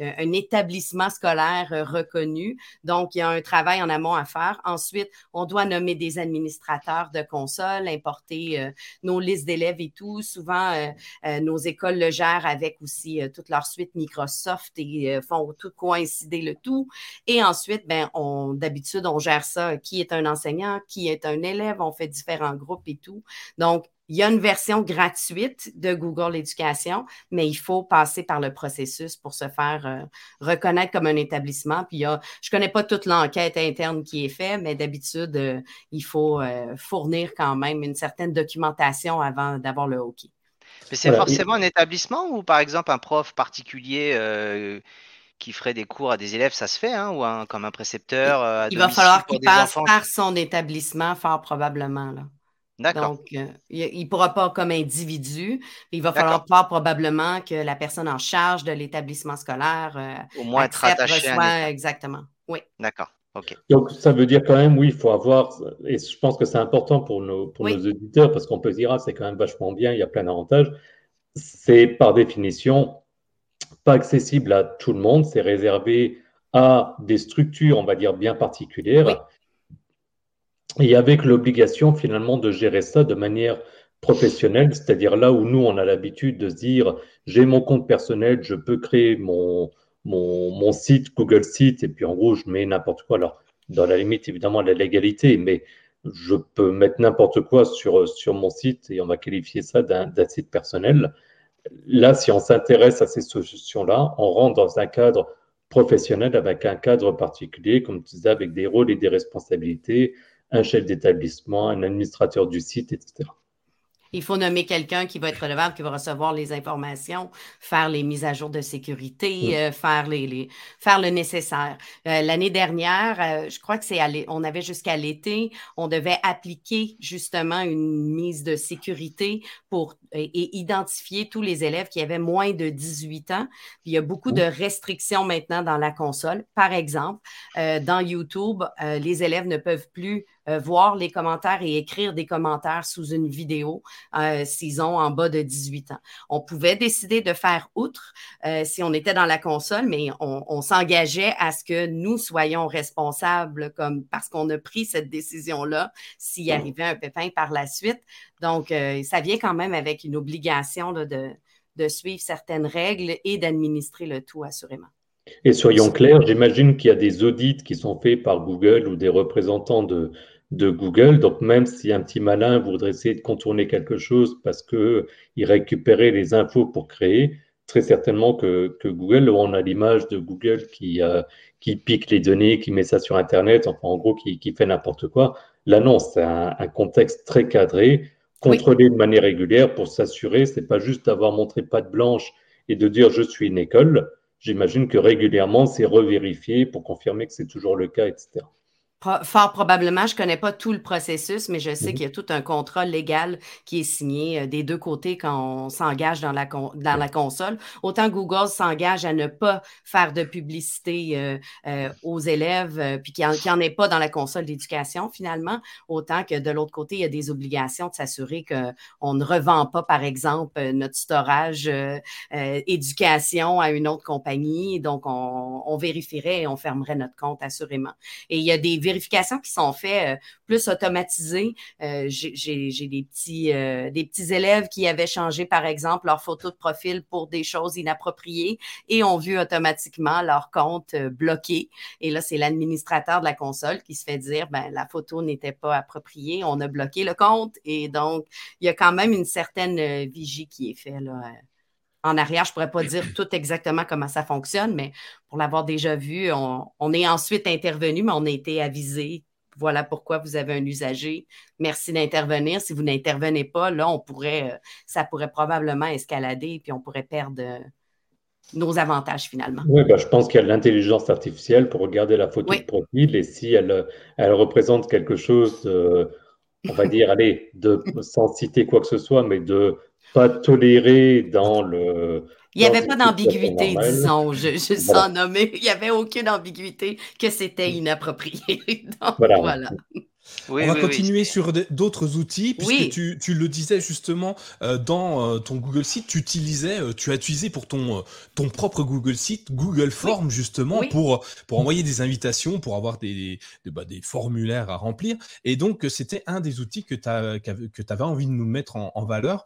un établissement scolaire euh, reconnu. Donc, il y a un travail en amont à faire. Ensuite, on doit nommer des administrateurs de consoles, importer euh, nos listes d'élèves et tout. Souvent, euh, euh, nos écoles le gèrent avec aussi toute leur suite Microsoft et font tout coïncider le tout. Et ensuite, ben, on, d'habitude, on gère ça. Qui est un enseignant, qui est un élève, on fait différents groupes et tout. Donc, il y a une version gratuite de Google Éducation, mais il faut passer par le processus pour se faire euh, reconnaître comme un établissement. Puis il y a, je ne connais pas toute l'enquête interne qui est faite, mais d'habitude, euh, il faut euh, fournir quand même une certaine documentation avant d'avoir le OK. Mais c'est forcément un établissement ou par exemple un prof particulier qui ferait des cours à des élèves, ça se fait, hein, ou comme un précepteur Il va falloir qu'il passe par son établissement, fort probablement. Là. D'accord. Donc, euh, il ne pourra pas comme individu. Il va falloir probablement que la personne en charge de l'établissement scolaire euh, au moins être rattaché à exactement. Oui. D'accord. OK. Donc, ça veut dire quand même, oui, il faut avoir, et je pense que c'est important pour nos, pour nos auditeurs, parce qu'on peut se dire, ah, c'est quand même vachement bien, il y a plein d'avantages. C'est par définition pas accessible à tout le monde, c'est réservé à des structures, on va dire, bien particulières et avec l'obligation finalement de gérer ça de manière professionnelle, c'est-à-dire là où nous, on a l'habitude de se dire, j'ai mon compte personnel, je peux créer mon, mon, site, Google Site, et puis en gros, je mets n'importe quoi. Alors, dans la limite, évidemment, la légalité, mais je peux mettre n'importe quoi sur, sur mon site et on va qualifier ça d'un site personnel. Là, si on s'intéresse à ces solutions-là, on rentre dans un cadre professionnel avec un cadre particulier, comme tu disais, avec des rôles et des responsabilités, un chef d'établissement, un administrateur du site, etc. Il faut nommer quelqu'un qui va être relevable, qui va recevoir les informations, faire les mises à jour de sécurité, euh, faire, les, faire le nécessaire. Euh, l'année dernière, euh, je crois que c'est on avait jusqu'à l'été, on devait appliquer justement une mise de sécurité pour et, identifier tous les élèves qui avaient moins de 18 ans. il y a beaucoup de restrictions maintenant dans la console. Par exemple, dans YouTube, les élèves ne peuvent plus voir les commentaires et écrire des commentaires sous une vidéo euh, s'ils ont en bas de 18 ans. On pouvait décider de faire outre euh, si on était dans la console, mais on, s'engageait à ce que nous soyons responsables comme parce qu'on a pris cette décision-là s'il arrivait un pépin par la suite. Donc, euh, ça vient quand même avec une obligation de, de suivre certaines règles et d'administrer le tout assurément. Et soyons clairs, j'imagine qu'il y a des audits qui sont faits par Google ou des représentants de, de Google. Donc, même si un petit malin voudrait essayer de contourner quelque chose parce qu'il récupérait les infos pour créer, très certainement que, Google, on a l'image de Google qui, euh, qui pique les données, qui met ça sur Internet, enfin, en gros, qui, fait n'importe quoi. Là, non, c'est un, contexte très cadré, contrôlé de manière régulière pour s'assurer, c'est pas juste d'avoir montré patte blanche et de dire je suis une école. J'imagine que régulièrement, c'est revérifié pour confirmer que c'est toujours le cas, etc. Fort probablement, je ne connais pas tout le processus, mais je sais mhm. qu'il y a tout un contrat légal qui est signé euh, des deux côtés quand on s'engage dans la, dans la console. Autant Google s'engage à ne pas faire de publicité euh, euh, aux élèves, puis qu'il n'y en, ait pas dans la console d'éducation finalement, autant que de l'autre côté, il y a des obligations de s'assurer qu'on ne revend pas, par exemple, notre storage éducation à une autre compagnie. Donc, on, on vérifierait et on fermerait notre compte assurément. Et il y a des vérifications qui sont faites euh, plus automatisées. Euh, j'ai des petits, euh, des petits élèves qui avaient changé, par exemple, leur photo de profil pour des choses inappropriées et ont vu automatiquement leur compte bloqué. Et là, c'est l'administrateur de la console qui se fait dire, ben, la photo n'était pas appropriée, on a bloqué le compte. Et donc, il y a quand même une certaine vigie qui est faite là, en arrière. Je ne pourrais pas dire tout exactement comment ça fonctionne, mais pour l'avoir déjà vu, on, est ensuite intervenu, mais on a été avisé. Voilà pourquoi vous avez un usager. Merci d'intervenir. Si vous n'intervenez pas, là, on pourrait, euh, ça pourrait probablement escalader, puis on pourrait perdre euh, nos avantages finalement. Oui, ben, je pense qu'il y a l'intelligence artificielle pour regarder la photo de profil et si elle, elle représente quelque chose, de, on va dire, allez, de, sans citer quoi que ce soit, mais de pas tolérer dans le. Il n'y avait pas d'ambiguïté, disons, je, je sens nommer. Il n'y avait aucune ambiguïté que c'était inapproprié. voilà on va continuer sur d'autres outils, puisque tu, le disais justement euh, dans euh, ton Google Site, tu utilisais, euh, tu as utilisé pour ton, ton propre Google Site, Google Forms justement, Pour, pour envoyer des invitations, pour avoir des, des, bah, formulaires à remplir. Et donc, c'était un des outils que tu avais envie de nous mettre en, valeur.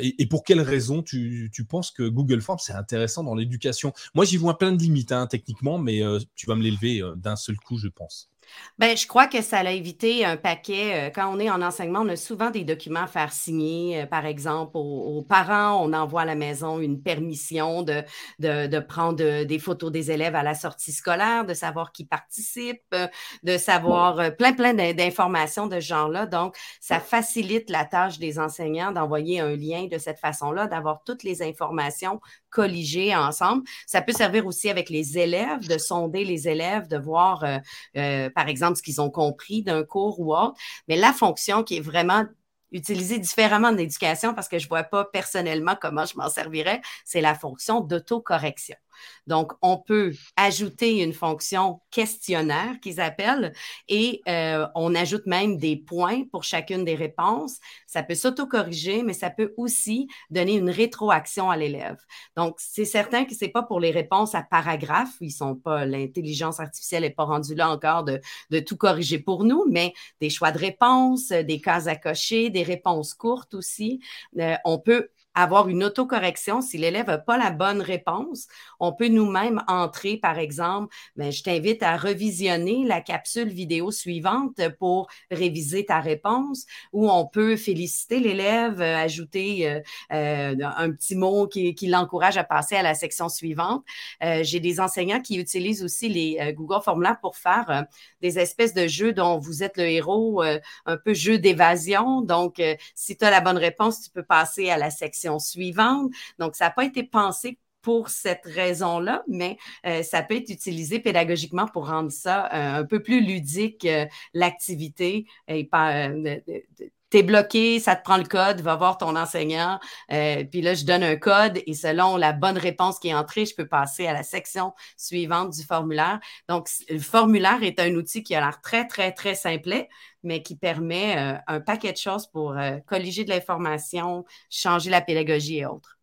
Et, pour quelles raisons tu, penses que Google Forms, c'est intéressant dans l'éducation? Moi, j'y vois plein de limites hein, techniquement, mais tu vas me l'élever d'un seul coup, je pense. Ben, je crois que ça l'a évité un paquet. Euh, quand on est en enseignement, on a souvent des documents à faire signer. Euh, par exemple, aux, parents, on envoie à la maison une permission de, de, prendre euh, des photos des élèves à la sortie scolaire, de savoir qui participe, de savoir plein, plein d'informations de ce genre-là. Donc, ça facilite la tâche des enseignants d'envoyer un lien de cette façon-là, d'avoir toutes les informations colligées ensemble. Ça peut servir aussi avec les élèves, de sonder les élèves, de voir par exemple, ce qu'ils ont compris d'un cours ou autre. Mais la fonction qui est vraiment utilisée différemment en éducation, parce que je ne vois pas personnellement comment je m'en servirais, c'est la fonction d'autocorrection. Donc, on peut ajouter une fonction questionnaire qu'ils appellent et euh, on ajoute même des points pour chacune des réponses. Ça peut s'auto-corriger, mais ça peut aussi donner une rétroaction à l'élève. Donc, c'est certain que ce n'est pas pour les réponses à paragraphe. Ils sont pas, l'intelligence artificielle n'est pas rendue là encore de, tout corriger pour nous, mais des choix de réponses, des cases à cocher, des réponses courtes aussi. Euh, on peut avoir une autocorrection si l'élève n'a pas la bonne réponse. On peut nous-mêmes entrer, par exemple, ben, je t'invite à revisionner la capsule vidéo suivante pour réviser ta réponse, ou on peut féliciter l'élève, euh, ajouter euh, euh, un petit mot qui, l'encourage à passer à la section suivante. J'ai des enseignants qui utilisent aussi les Google Formulaires pour faire des espèces de jeux dont vous êtes le héros, un peu jeu d'évasion. Donc, si tu as la bonne réponse, tu peux passer à la section suivante. Donc, ça n'a pas été pensé pour cette raison-là, mais euh, ça peut être utilisé pédagogiquement pour rendre ça euh, un peu plus ludique, euh, l'activité. Et pas, T'es bloqué, ça te prend le code, va voir ton enseignant. puis là, je donne un code et selon la bonne réponse qui est entrée, je peux passer à la section suivante du formulaire. Donc, le formulaire est un outil qui a l'air très, très, très simplet, mais qui permet euh, un paquet de choses pour euh, colliger de l'information, changer la pédagogie et autres.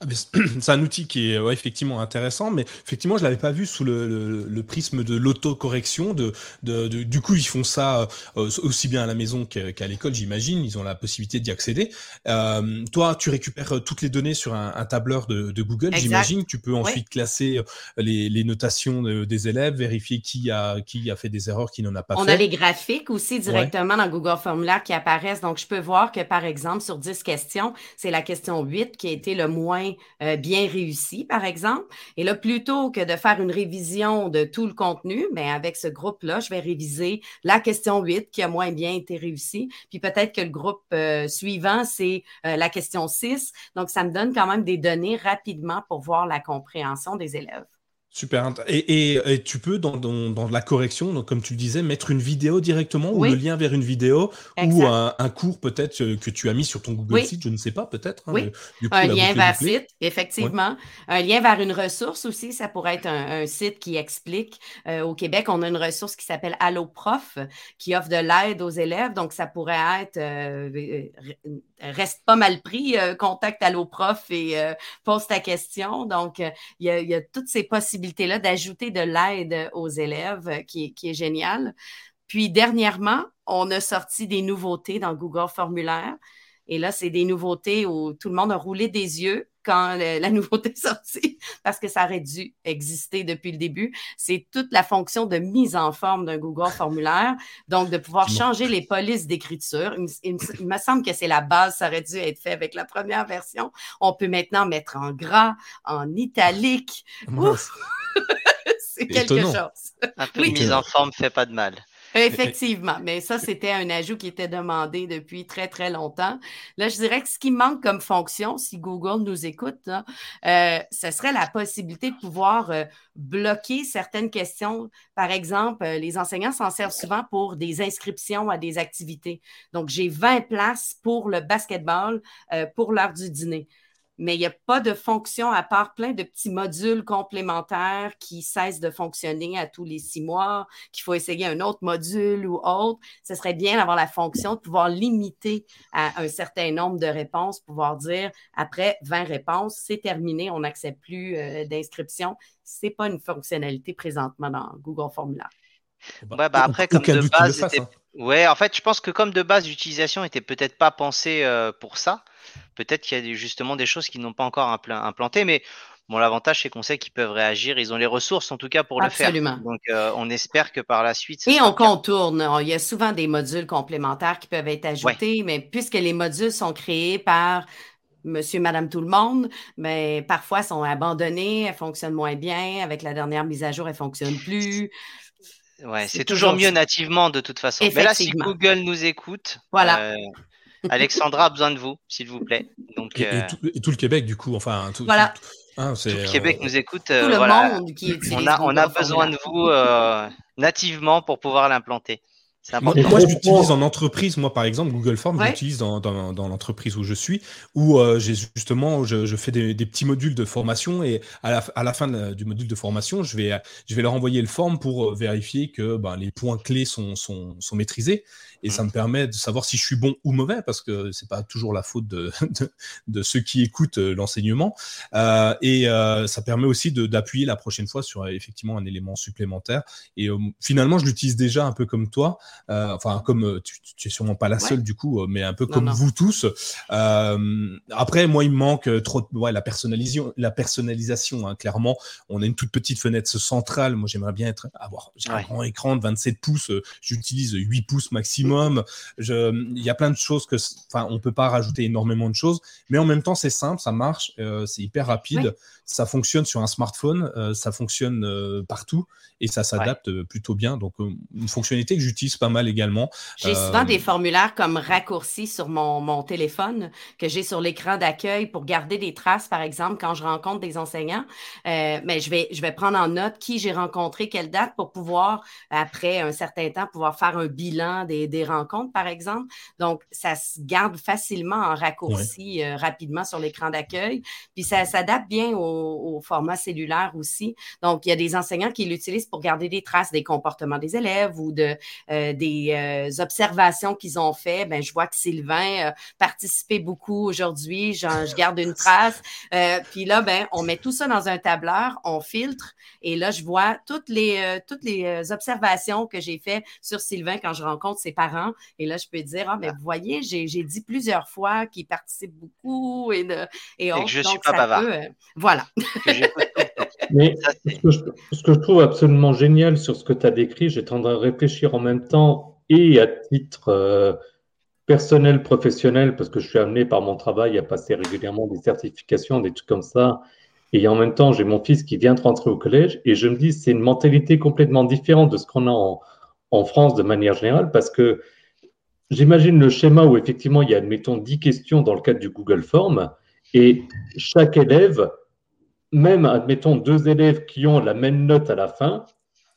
Ah, c'est un outil qui est effectivement intéressant, mais effectivement, je l'avais pas vu sous le, prisme de l'autocorrection. De, de, du coup, ils font ça euh, aussi bien à la maison qu'à l'école, j'imagine. Ils ont la possibilité d'y accéder. Euh, toi, tu récupères euh, toutes les données sur un, tableur de, Google, j'imagine. Tu peux ensuite classer les, notations des élèves, vérifier qui a, qui a fait des erreurs, qui n'en a pas fait. On a les graphiques aussi directement dans Google Formulaire qui apparaissent. Donc, je peux voir que, par exemple, sur 10 questions, c'est la question 8 qui a été le moins euh, bien réussi, par exemple. Et là, plutôt que de faire une révision de tout le contenu, bien, avec ce groupe-là, je vais réviser la question 8 qui a moins bien été réussie. Puis peut-être que le groupe euh, suivant, c'est euh, la question 6. Donc, ça me donne quand même des données rapidement pour voir la compréhension des élèves. Super. Et, tu peux, dans, la correction, donc, comme tu le disais, mettre une vidéo directement ou le lien vers une vidéo ou un, cours peut-être euh, que tu as mis sur ton Google Site, je ne sais pas, peut-être. Hein, oui, un lien vers site, effectivement. Un lien vers une ressource aussi, ça pourrait être un, site qui explique. Euh, au Québec, on a une ressource qui s'appelle Allo Prof qui offre de l'aide aux élèves. Donc, ça pourrait être euh, reste pas mal pris, contacte Allo Prof et pose ta question. Donc, il y, y a toutes ces possibilités là d'ajouter de l'aide aux élèves, euh, qui, qui est génial. Puis dernièrement, on a sorti des nouveautés dans Google Formulaire. Et là, c'est des nouveautés où tout le monde a roulé des yeux quand la nouveauté est sortie, parce que ça aurait dû exister depuis le début. C'est toute la fonction de mise en forme d'un Google formulaire, donc de pouvoir changer les polices d'écriture. Il, me semble que c'est la base, ça aurait dû être fait avec la première version. On peut maintenant mettre en gras, en italique. c'est quelque chose. Un peu de mise en forme fait pas de mal. Effectivement, mais ça, c'était un ajout qui était demandé depuis très, très longtemps. Là, je dirais que ce qui manque comme fonction, si Google nous écoute, euh, ce serait la possibilité de pouvoir euh, bloquer certaines questions. Par exemple, euh, les enseignants s'en servent souvent pour des inscriptions à des activités. Donc, j'ai 20 places pour le basketball pour l'heure du dîner mais il n'y a pas de fonction à part plein de petits modules complémentaires qui cessent de fonctionner à tous les six mois, qu'il faut essayer un autre module ou autre. Ce serait bien d'avoir la fonction de pouvoir limiter à un certain nombre de réponses, pouvoir dire après 20 réponses, c'est terminé, on n'accepte plus euh, d'inscription. Ce n'est pas une fonctionnalité présentement dans Google Formulaire. Ouais, bah après, comme de base, hein. ouais, en fait, je pense que comme de base, l'utilisation n'était peut-être pas pensée euh, pour ça. Peut-être qu'il y a justement des choses qui n'ont pas encore implanté, mais bon, l'avantage, c'est qu'on sait qu'ils peuvent réagir. Ils ont les ressources, en tout cas, pour le faire. Donc, euh, on espère que par la suite. Et on contourne. Il y a souvent des modules complémentaires qui peuvent être ajoutés, mais puisque les modules sont créés par monsieur, madame, tout le monde, mais parfois sont abandonnés, elles fonctionnent moins bien. Avec la dernière mise à jour, elles ne fonctionnent plus. Ouais, c'est toujours mieux nativement de toute façon. Mais là, si Google nous écoute, voilà. Euh, Alexandra a besoin de vous, s'il vous plaît. Donc, et, tout, le Québec, du coup, enfin, tout, voilà. Hein, tout, le Québec nous écoute. tout le monde qui On a, on a besoin de vous euh, nativement pour pouvoir l'implanter. Moi, moi, je l'utilise en entreprise. Moi, par exemple, Google Forms, je l'utilise dans, dans, dans l'entreprise où je suis, où euh, j'ai justement, je, je fais des, des, petits modules de formation et à la, à la fin du module de formation, je vais, je vais leur envoyer le form pour euh, vérifier que ben, les points clés sont, sont, sont maîtrisés. Et ça me permet de savoir si je suis bon ou mauvais, parce que c'est pas toujours la faute de, de, de ceux qui écoutent euh, l'enseignement. Euh, et euh, ça permet aussi d'appuyer la prochaine fois sur effectivement un élément supplémentaire. Et finalement, je l'utilise déjà un peu comme toi. Euh, enfin, comme euh, tu, tu es sûrement pas la seule du coup, euh, mais un peu comme vous tous. après, moi, il me manque trop de, ouais, la personnalisation. La personnalisation, hein, clairement, on a une toute petite fenêtre centrale. Moi, j'aimerais bien être avoir un grand écran de 27 pouces. J'utilise 8 pouces maximum. Il y a plein de choses que, enfin, on peut pas rajouter énormément de choses, mais en même temps, c'est simple, ça marche, c'est hyper rapide, ça fonctionne sur un smartphone, ça fonctionne partout et ça s'adapte plutôt bien. Donc, une fonctionnalité que j'utilise pas mal également. J'ai souvent des euh, formulaires comme raccourcis sur mon, mon téléphone que j'ai sur l'écran d'accueil pour garder des traces, par exemple, quand je rencontre des enseignants. Euh, mais je vais, je vais prendre en note qui j'ai rencontré, quelle date pour pouvoir, après un certain temps, pouvoir faire un bilan des, des rencontres, par exemple. Donc, ça se garde facilement en raccourci euh, rapidement sur l'écran d'accueil. Puis ça s'adapte bien au, au, format cellulaire aussi. Donc, il y a des enseignants qui l'utilisent pour garder des traces des comportements des élèves ou de, euh, des euh, observations qu'ils ont fait, ben, je vois que Sylvain a participé beaucoup aujourd'hui. Je garde une trace. Euh, puis là, ben, on met tout ça dans un tableur, on filtre. Et là, je vois toutes les, toutes les observations que j'ai faites sur Sylvain quand je rencontre ses parents. Et là, je peux dire, ah, mais vous voyez, j'ai dit plusieurs fois qu'il participe beaucoup et, de, et, autres. je suis pas bavard. voilà. Mais ce que, je, ce que, je, trouve absolument génial sur ce que tu as décrit, j'ai tendance à réfléchir en même temps et à titre euh, personnel, professionnel, parce que je suis amené par mon travail à passer régulièrement des certifications, des trucs comme ça. Et en même temps, j'ai mon fils qui vient de rentrer au collège et je me dis, c'est une mentalité complètement différente de ce qu'on a en, en, France de manière générale, parce que j'imagine le schéma où effectivement il y a, admettons, 10 questions dans le cadre du Google Form et chaque élève même, admettons, deux élèves qui ont la même note à la fin,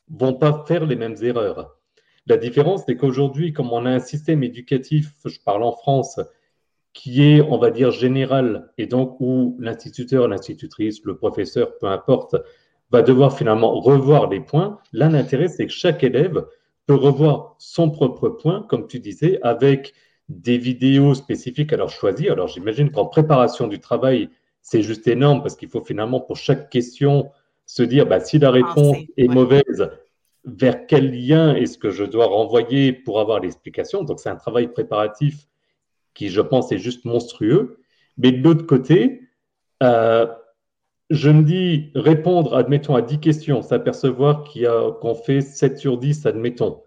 vont pas faire les mêmes erreurs. La différence, c'est qu'aujourd'hui, comme on a un système éducatif, je parle en France, qui est, on va dire, général, et donc où l'instituteur, l'institutrice, le professeur, peu importe, va devoir finalement revoir les points, là, l'intérêt, c'est que chaque élève peut revoir son propre point, comme tu disais, avec des vidéos spécifiques à leur choisir. Alors, j'imagine qu'en préparation du travail, c'est juste énorme parce qu'il faut finalement pour chaque question se dire bah, si la réponse est mauvaise, vers quel lien est-ce que je dois renvoyer pour avoir l'explication? Donc c'est un travail préparatif qui, je pense, est juste monstrueux. Mais de l'autre côté, je me dis répondre, admettons, à 10 questions, s'apercevoir qu'on fait 7 sur 10, admettons.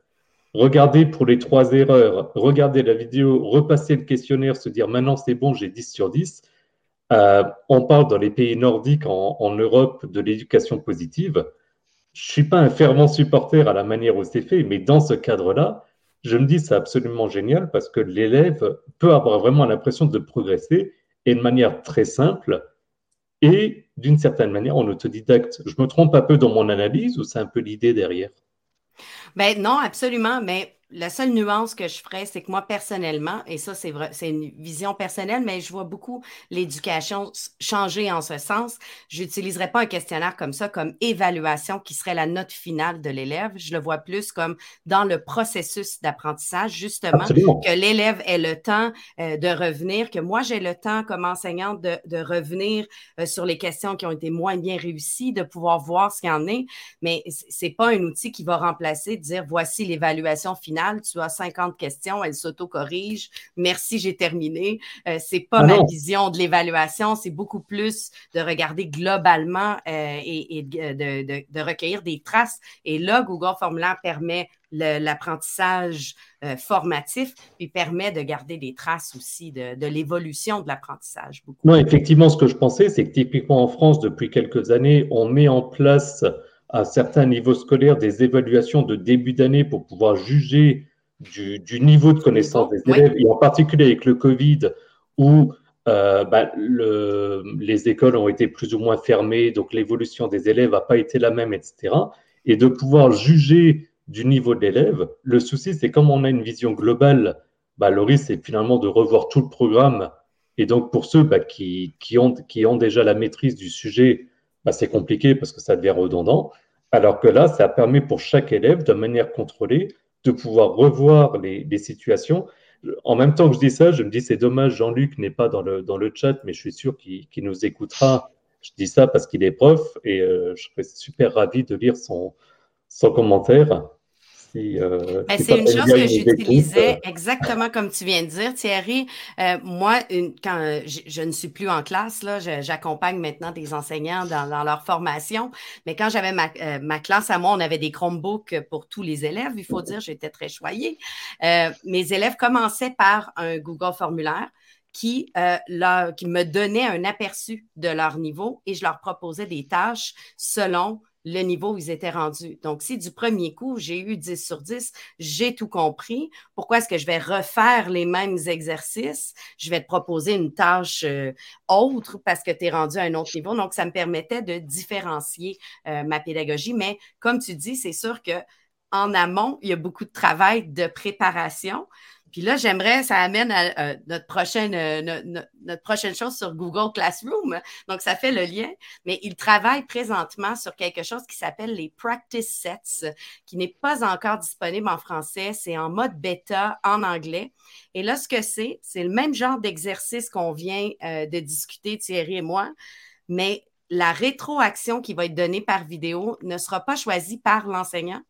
Regarder pour les trois erreurs, regarder la vidéo, repasser le questionnaire, se dire maintenant c'est bon, j'ai 10 sur 10. Euh, on parle dans les pays nordiques, en, Europe, de l'éducation positive. Je ne suis pas un fervent supporter à la manière où c'est fait, mais dans ce cadre-là, je me dis c'est absolument génial parce que l'élève peut avoir vraiment l'impression de progresser et de manière très simple et d'une certaine manière en autodidacte. Je me trompe un peu dans mon analyse ou c'est un peu l'idée derrière? Ben non, absolument, mais la seule nuance que je ferais, c'est que moi, personnellement, et ça, c'est vrai, c'est une vision personnelle, mais je vois beaucoup l'éducation changer en ce sens. Je n'utiliserais pas un questionnaire comme ça, comme évaluation qui serait la note finale de l'élève. Je le vois plus comme dans le processus d'apprentissage, justement, que l'élève ait le temps euh, de revenir, que moi, j'ai le temps comme enseignante de, de revenir euh, sur les questions qui ont été moins bien réussies, de pouvoir voir ce qu'il y en est. Mais c'est pas un outil qui va remplacer, de dire voici l'évaluation finale tu as 50 questions, elle s'auto-corrige. Merci, j'ai terminé. Euh, c'est pas ah ma vision de l'évaluation, c'est beaucoup plus de regarder globalement euh, et, de, recueillir des traces. Et là, Google Formulaire permet l'apprentissage euh, formatif, puis permet de garder des traces aussi de, l'évolution de l'apprentissage. Non, effectivement, ce que je pensais, c'est que typiquement en France, depuis quelques années, on met en place à certains niveaux scolaires des évaluations de début d'année pour pouvoir juger du, niveau de connaissance des élèves, et en particulier avec le Covid, où euh, bah, les écoles ont été plus ou moins fermées, donc l'évolution des élèves n'a pas été la même, etc. Et de pouvoir juger du niveau de l'élève, le souci, c'est comme on a une vision globale, bah, le risque, c'est finalement de revoir tout le programme. Et donc, pour ceux bah, qui, qui, ont, qui ont déjà la maîtrise du sujet, bah, c'est compliqué parce que ça devient redondant. Alors que là, ça permet pour chaque élève, de manière contrôlée, de pouvoir revoir les, situations. En même temps que je dis ça, je me dis c'est dommage, Jean-Luc n'est pas dans le, chat, mais je suis sûr qu'il nous écoutera. Je dis ça parce qu'il est prof et euh, je serais super ravi de lire son commentaire. Euh, ben, c'est une chose que j'utilisais euh. exactement comme tu viens de dire, Thierry. Euh, moi, quand je, ne suis plus en classe, là, j'accompagne maintenant des enseignants dans, leur formation. Mais quand j'avais ma, classe à moi, on avait des Chromebooks pour tous les élèves. Il faut dire, j'étais très choyée. mes élèves commençaient par un Google formulaire. Qui, qui me donnait un aperçu de leur niveau et je leur proposais des tâches selon le niveau où ils étaient rendus. Donc, si du premier coup, j'ai eu 10 sur 10, j'ai tout compris, pourquoi est-ce que je vais refaire les mêmes exercices? Je vais te proposer une tâche euh, autre parce que tu es rendu à un autre niveau. Donc, ça me permettait de différencier euh, ma pédagogie. Mais comme tu dis, c'est sûr que en amont, il y a beaucoup de travail de préparation. Puis là, j'aimerais, ça amène à euh, notre, prochaine, euh, notre, prochaine chose sur Google Classroom. Donc, ça fait le lien. Mais il travaille présentement sur quelque chose qui s'appelle les Practice Sets, qui n'est pas encore disponible en français. C'est en mode bêta en anglais. Et là, ce que c'est, c'est le même genre d'exercice qu'on vient euh, de discuter, Thierry et moi, mais la rétroaction qui va être donnée par vidéo ne sera pas choisie par l'enseignant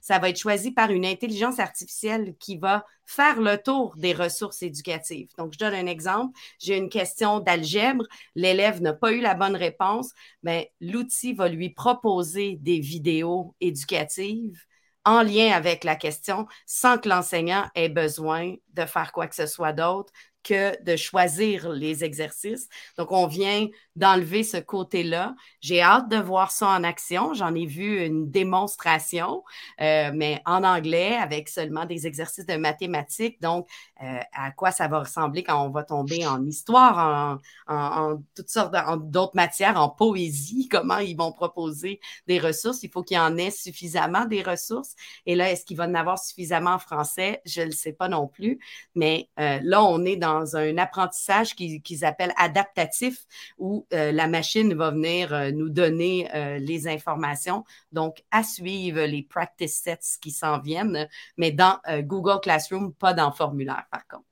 ça va être choisi par une intelligence artificielle qui va faire le tour des ressources éducatives. Donc, je donne un exemple. J'ai une question d'algèbre. L'élève n'a pas eu la bonne réponse. Mais l'outil va lui proposer des vidéos éducatives en lien avec la question sans que l'enseignant ait besoin de faire quoi que ce soit d'autre que de choisir les exercices. Donc, on vient d'enlever ce côté-là. J'ai hâte de voir ça en action. J'en ai vu une démonstration, euh, mais en anglais avec seulement des exercices de mathématiques. Donc, euh, à quoi ça va ressembler quand on va tomber en histoire, en, toutes sortes d'autres matières, en poésie, comment ils vont proposer des ressources. Il faut qu'il y en ait suffisamment des ressources. Et là, est-ce qu'il va en avoir suffisamment en français? Je ne le sais pas non plus. Mais euh, là, on est dans un apprentissage qu'ils appellent adaptatif, où euh, la machine va venir euh, nous donner euh, les informations. Donc, à suivre les practice sets qui s'en viennent, mais dans Google Classroom, pas dans formulaire, par contre.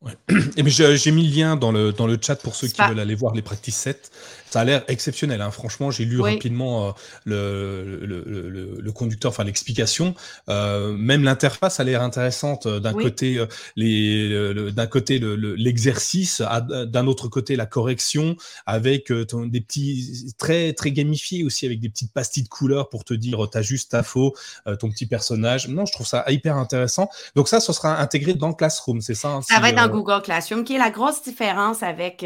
Et j'ai mis le lien dans le, dans le chat pour ceux qui veulent aller voir les practice sets. Ça a l'air exceptionnel. Hein. Franchement, j'ai lu rapidement euh, le, le, conducteur, enfin l'explication. Euh, même l'interface a l'air intéressante. Euh, d'un côté, les, d'un côté l'exercice, d'un autre côté la correction, avec des petits très très gamifiés aussi, avec des petites pastilles de couleurs pour te dire t'as juste ta faux, ton petit personnage. Non, je trouve ça hyper intéressant. Donc ça, ce sera intégré dans Classroom, c'est ça hein, Ça va être dans Google Classroom, qui est la grosse différence avec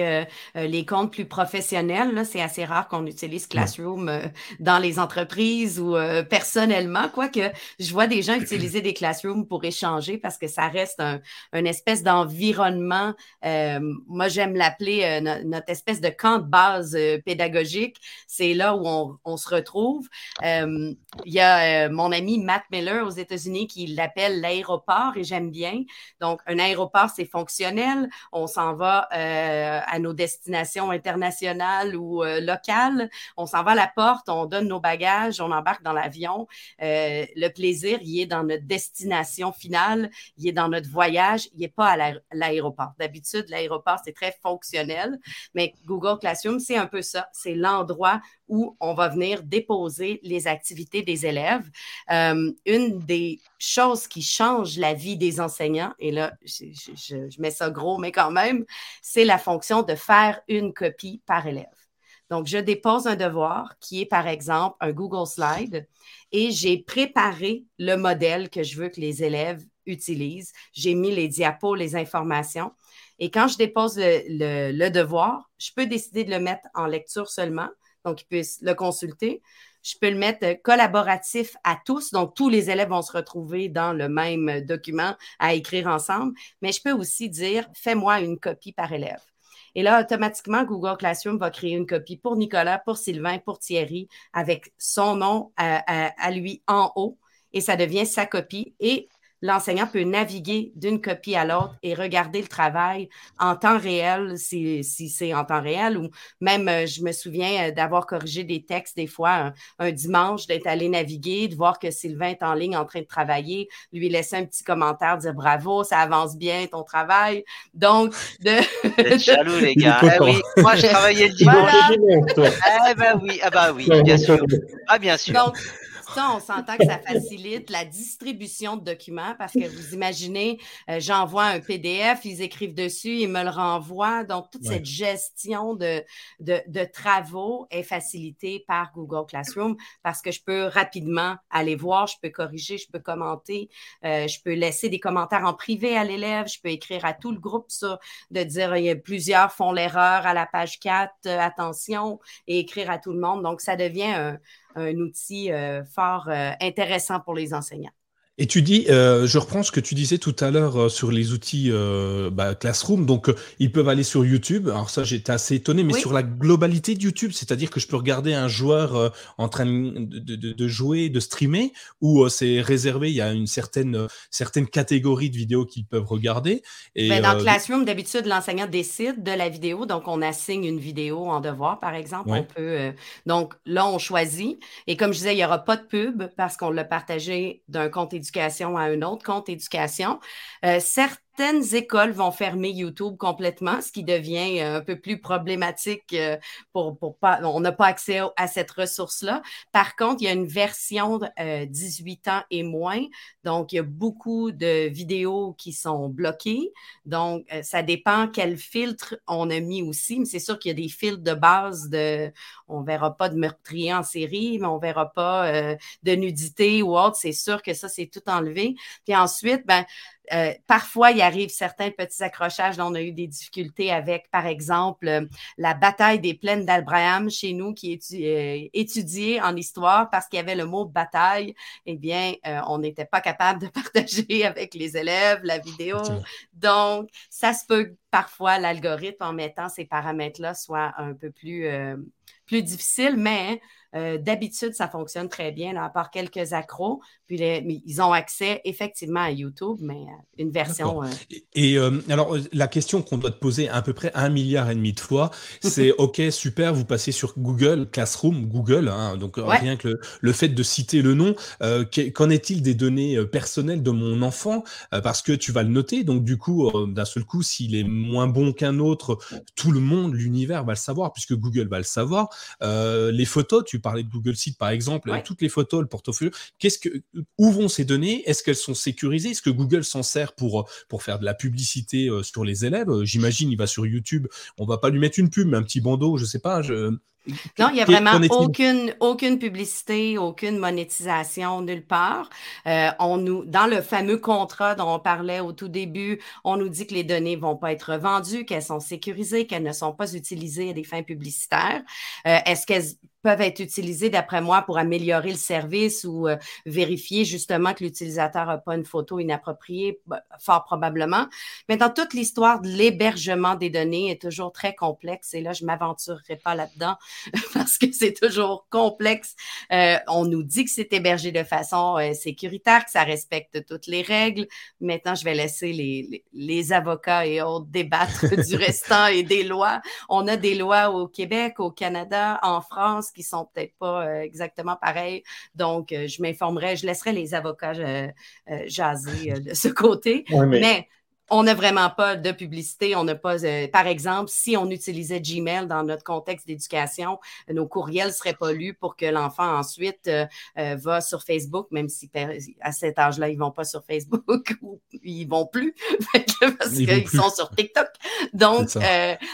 les comptes plus professionnels c'est assez rare qu'on utilise Classroom euh, dans les entreprises ou euh, personnellement, quoique je vois des gens utiliser des Classrooms pour échanger parce que ça reste un, espèce d'environnement. Euh, moi, j'aime l'appeler notre espèce de camp de base pédagogique. C'est là où on, se retrouve. Il y a mon ami Matt Miller aux États-Unis qui l'appelle l'aéroport et j'aime bien. Donc, un aéroport, c'est fonctionnel. On s'en va à nos destinations internationales ou euh. On s'en va à la porte, on donne nos bagages, on embarque dans l'avion. Euh, le plaisir, il est dans notre destination finale, il est dans notre voyage, il n'est pas à l'aéroport. D'habitude, l'aéroport, c'est très fonctionnel, mais Google Classroom, c'est un peu ça. C'est l'endroit où on va venir déposer les activités des élèves. Euh, une des choses qui change la vie des enseignants, et là, je mets ça gros, mais quand même, c'est la fonction de faire une copie par élève. Donc, je dépose un devoir qui est, par exemple, un Google Slide et j'ai préparé le modèle que je veux que les élèves utilisent. J'ai mis les diapos, les informations. Et quand je dépose le, devoir, je peux décider de le mettre en lecture seulement, donc ils puissent le consulter. Je peux le mettre collaboratif à tous, donc tous les élèves vont se retrouver dans le même document à écrire ensemble, mais je peux aussi dire, fais-moi une copie par élève. Et là, automatiquement, Google Classroom va créer une copie pour Nicolas, pour Sylvain, pour Thierry, avec son nom à, lui en haut. Et ça devient sa copie. Et l'enseignant peut naviguer d'une copie à l'autre et regarder le travail en temps réel, si, c'est en temps réel, ou même, euh, je me souviens euh, d'avoir corrigé des textes des fois un, dimanche, d'être allé naviguer, de voir que Sylvain est en ligne en train de travailler, lui laisser un petit commentaire, dire bravo, ça avance bien ton travail. Donc, de. jaloux, les gars. Eh oui, moi, je travaillais le dimanche. Eh ben oui, ah ben oui, bien sûr. Ah, bien sûr on s'entend que ça facilite la distribution de documents parce que vous imaginez, euh, j'envoie un PDF, ils écrivent dessus, ils me le renvoient. Donc, toute cette gestion de, de, travaux est facilitée par Google Classroom parce que je peux rapidement aller voir, je peux corriger, je peux commenter, euh, je peux laisser des commentaires en privé à l'élève, je peux écrire à tout le groupe ça, de dire il y a plusieurs font l'erreur à la page 4, euh, attention, et écrire à tout le monde. Donc, ça devient un, un outil euh, fort euh, intéressant pour les enseignants. Et tu dis, euh, je reprends ce que tu disais tout à l'heure euh, sur les outils euh, bah, Classroom. Donc, ils peuvent aller sur YouTube. Alors ça, j'étais assez étonné, mais sur la globalité de YouTube, c'est-à-dire que je peux regarder un joueur en train de, jouer, de streamer, ou c'est réservé. Il y a une certaine certaine catégorie de vidéos qu'ils peuvent regarder. Et, ben, dans Classroom, d'habitude, l'enseignant décide de la vidéo, donc on assigne une vidéo en devoir, par exemple. On peut, donc là, on choisit. Et comme je disais, il n'y aura pas de pub parce qu'on l'a partagé d'un compte à un autre compte éducation. Euh, certaines écoles vont fermer YouTube complètement, ce qui devient euh, un peu plus problématique euh, pour, pour pas, on n'a pas accès à cette ressource-là. Par contre, il y a une version 18 euh, ans et moins, donc il y a beaucoup de vidéos qui sont bloquées. Donc, ça dépend quel filtre on a mis aussi, mais c'est sûr qu'il y a des filtres de base de, on verra pas de meurtrier en série, mais on verra pas de nudité ou autre. C'est sûr que ça, c'est tout enlevé. Puis ensuite, ben, euh, parfois, il arrive certains petits accrochages. on a eu des difficultés avec, par exemple, euh, la bataille des plaines d'Abraham chez nous, qui est euh, étudiée en histoire parce qu'il y avait le mot bataille. Eh bien, on n'était pas capable de partager avec les élèves la vidéo. Donc, ça se peut parfois l'algorithme en mettant ces paramètres-là soit un peu plus, plus difficile, mais euh, d'habitude, ça fonctionne très bien, à part quelques accros. Puis ils ont accès effectivement à YouTube, mais euh, une version. Euh, et, alors, la question qu'on doit te poser à peu près un milliard et demi de fois, c'est OK, super, vous passez sur Google Classroom, Google, hein, donc rien que le, fait de citer le nom. Qu'en est-il des données personnelles de mon enfant? Parce que tu vas le noter, donc du coup, d'un seul coup, s'il est moins bon qu'un autre, tout le monde, l'univers va le savoir, puisque Google va le savoir. les photos, tu parlais de Google Sheet par exemple, toutes les photos, le portefeuille, qu'est-ce que, où vont ces données? Est-ce qu'elles sont sécurisées? Est-ce que Google s'en sert pour, pour faire de la publicité euh, sur les élèves? J'imagine, il va sur YouTube, on va pas lui mettre une pub, mais un petit bandeau, je sais pas. Je... Non, il n'y a vraiment aucune, aucune publicité, aucune monétisation nulle part. Euh, on nous, dans le fameux contrat dont on parlait au tout début, on nous dit que les données ne vont pas être vendues, qu'elles sont sécurisées, qu'elles ne sont pas utilisées à des fins publicitaires. Euh, est-ce qu'elles peuvent être utilisés, d'après moi, pour améliorer le service ou euh, vérifier justement que l'utilisateur n'a pas une photo inappropriée, bah, fort probablement. Mais dans toute l'histoire de l'hébergement des données est toujours très complexe et là, je ne m'aventurerai pas là-dedans parce que c'est toujours complexe. Euh, on nous dit que c'est hébergé de façon euh, sécuritaire, que ça respecte toutes les règles. Maintenant, je vais laisser les, les avocats et autres débattre du restant et des lois. On a des lois au Québec, au Canada, en France qui sont peut-être pas euh, exactement pareils. Donc, euh, je m'informerai, je laisserai les avocats euh, jaser de ce côté. mais on n'a vraiment pas de publicité. On n'a pas, euh, par exemple, si on utilisait Gmail dans notre contexte d'éducation, nos courriels ne seraient pas lus pour que l'enfant ensuite euh, euh, va sur Facebook, même si à cet âge-là, ils ne vont pas sur Facebook ou ils ne vont plus parce qu'ils sont sur TikTok. Donc,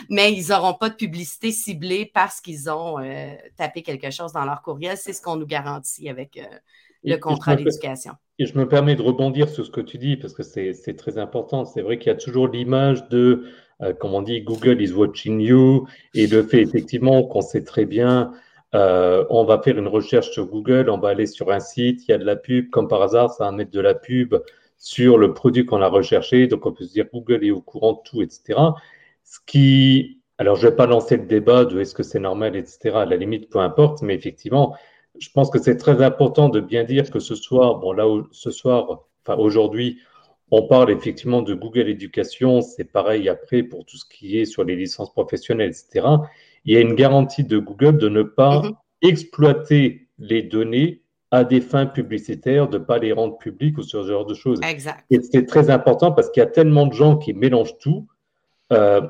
mais ils n'auront pas de publicité ciblée parce qu'ils ont tapé quelque chose dans leur courriel. C'est ce qu'on nous garantit avec le contrat d'éducation. Et je me permets de rebondir sur ce que tu dis parce que c'est très important. C'est vrai qu'il y a toujours l'image de, euh, comme on dit, Google is watching you et le fait effectivement qu'on sait très bien, euh, on va faire une recherche sur Google, on va aller sur un site, il y a de la pub, comme par hasard, ça va mettre de la pub sur le produit qu'on a recherché. Donc on peut se dire Google est au courant de tout, etc. Ce qui, alors je ne vais pas lancer le débat de est-ce que c'est normal, etc. À la limite, peu importe, mais effectivement, je pense que c'est très important de bien dire que ce soir, bon là, ce soir, enfin aujourd'hui, on parle effectivement de Google Éducation, c'est pareil après pour tout ce qui est sur les licences professionnelles, etc. Il y a une garantie de Google de ne pas mhm. exploiter les données à des fins publicitaires, de ne pas les rendre publiques ou ce genre de choses. Exact. Et c'est très important parce qu'il y a tellement de gens qui mélangent tout. Euh,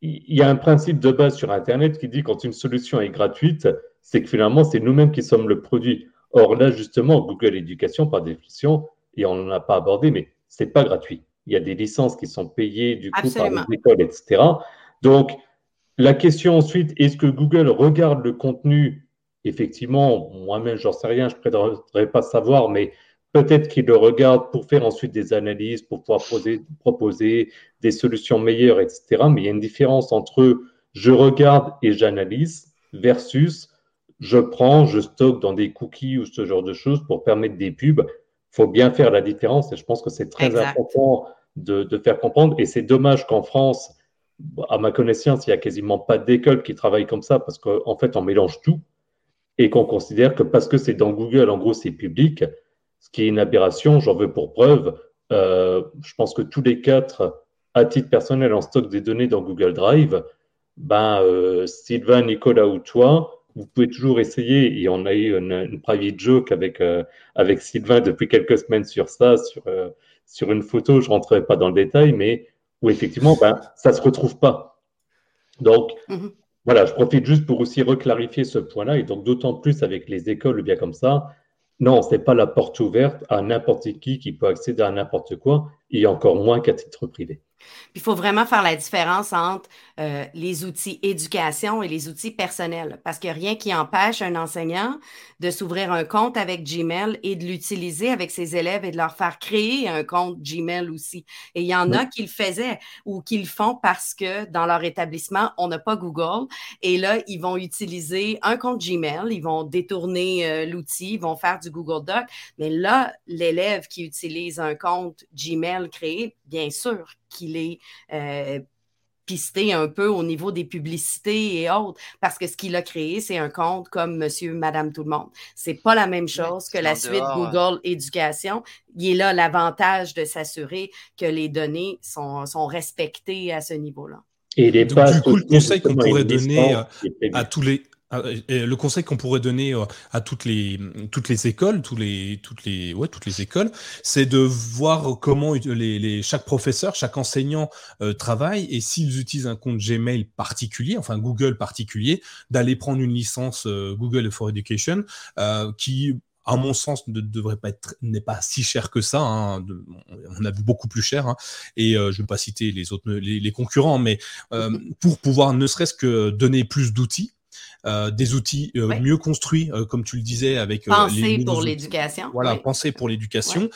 il y a un principe de base sur Internet qui dit quand une solution est gratuite, c'est que finalement, c'est nous-mêmes qui sommes le produit. Or, là, justement, Google Éducation, par définition, et on n'en a pas abordé, mais c'est pas gratuit. Il y a des licences qui sont payées, du coup, par les écoles, etc. Donc, la question ensuite, est-ce que Google regarde le contenu? Effectivement, moi-même, j'en sais rien, je ne préférerais pas savoir, mais peut-être qu'il le regarde pour faire ensuite des analyses, pour pouvoir proposer des solutions meilleures, etc. Mais il y a une différence entre je regarde et j'analyse versus je prends, je stocke dans des cookies ou ce genre de choses pour permettre des pubs. Il faut bien faire la différence et je pense que c'est très important de, faire comprendre. Et c'est dommage qu'en France, à ma connaissance, il n'y a quasiment pas d'école qui travaille comme ça parce qu'en fait, on mélange tout et qu'on considère que parce que c'est dans Google, en gros, c'est public, ce qui est une aberration. J'en veux pour preuve. Euh, je pense que tous les quatre, à titre personnel, en stock des données dans Google Drive. Ben, euh, Sylvain, Nicolas ou toi, vous pouvez toujours essayer, et on a eu une, private joke avec, euh, avec Sylvain depuis quelques semaines sur ça, sur, euh, sur une photo, je ne rentrerai pas dans le détail, mais où effectivement, ben, ça ne se retrouve pas. Donc, mm-hmm. voilà, je profite juste pour aussi reclarifier ce point-là, et donc d'autant plus avec les écoles bien comme ça, non, ce n'est pas la porte ouverte à n'importe qui qui peut accéder à n'importe quoi, et encore moins qu'à titre privé. Il faut vraiment faire la différence entre euh, les outils éducation et les outils personnels, parce qu'il n'y a rien qui empêche un enseignant de s'ouvrir un compte avec Gmail et de l'utiliser avec ses élèves et de leur faire créer un compte Gmail aussi. Et il y en a qui le faisaient ou qui le font parce que dans leur établissement, on n'a pas Google. Et là, ils vont utiliser un compte Gmail, ils vont détourner euh, l'outil, ils vont faire du Google Doc. Mais là, l'élève qui utilise un compte Gmail créé, bien sûr qu'il est pisté un peu au niveau des publicités et autres, parce que ce qu'il a créé, c'est un compte comme Monsieur, Madame, tout le monde. C'est pas la même chose que la suite Google Éducation. Il est là l'avantage de s'assurer que les données sont, sont respectées à ce niveau-là. Et les Donc, du coup, le conseil qu'on pourrait donner à tous les ah, le conseil qu'on pourrait donner euh, à toutes les toutes les écoles, les toutes les ouais toutes les écoles, c'est de voir comment les, les, chaque professeur, chaque enseignant euh, travaille et s'ils utilisent un compte Gmail particulier, enfin Google particulier, d'aller prendre une licence euh, Google for Education qui à mon sens, ne devrait pas être, n'est pas si cher que ça. Hein, on a vu beaucoup plus cher. Hein, et je ne vais pas citer les autres, les, les concurrents, mais pour pouvoir ne serait-ce que donner plus d'outils, euh, des outils euh, mieux construits, euh, comme tu le disais, avec penser pour l'éducation. Voilà, penser pour l'éducation,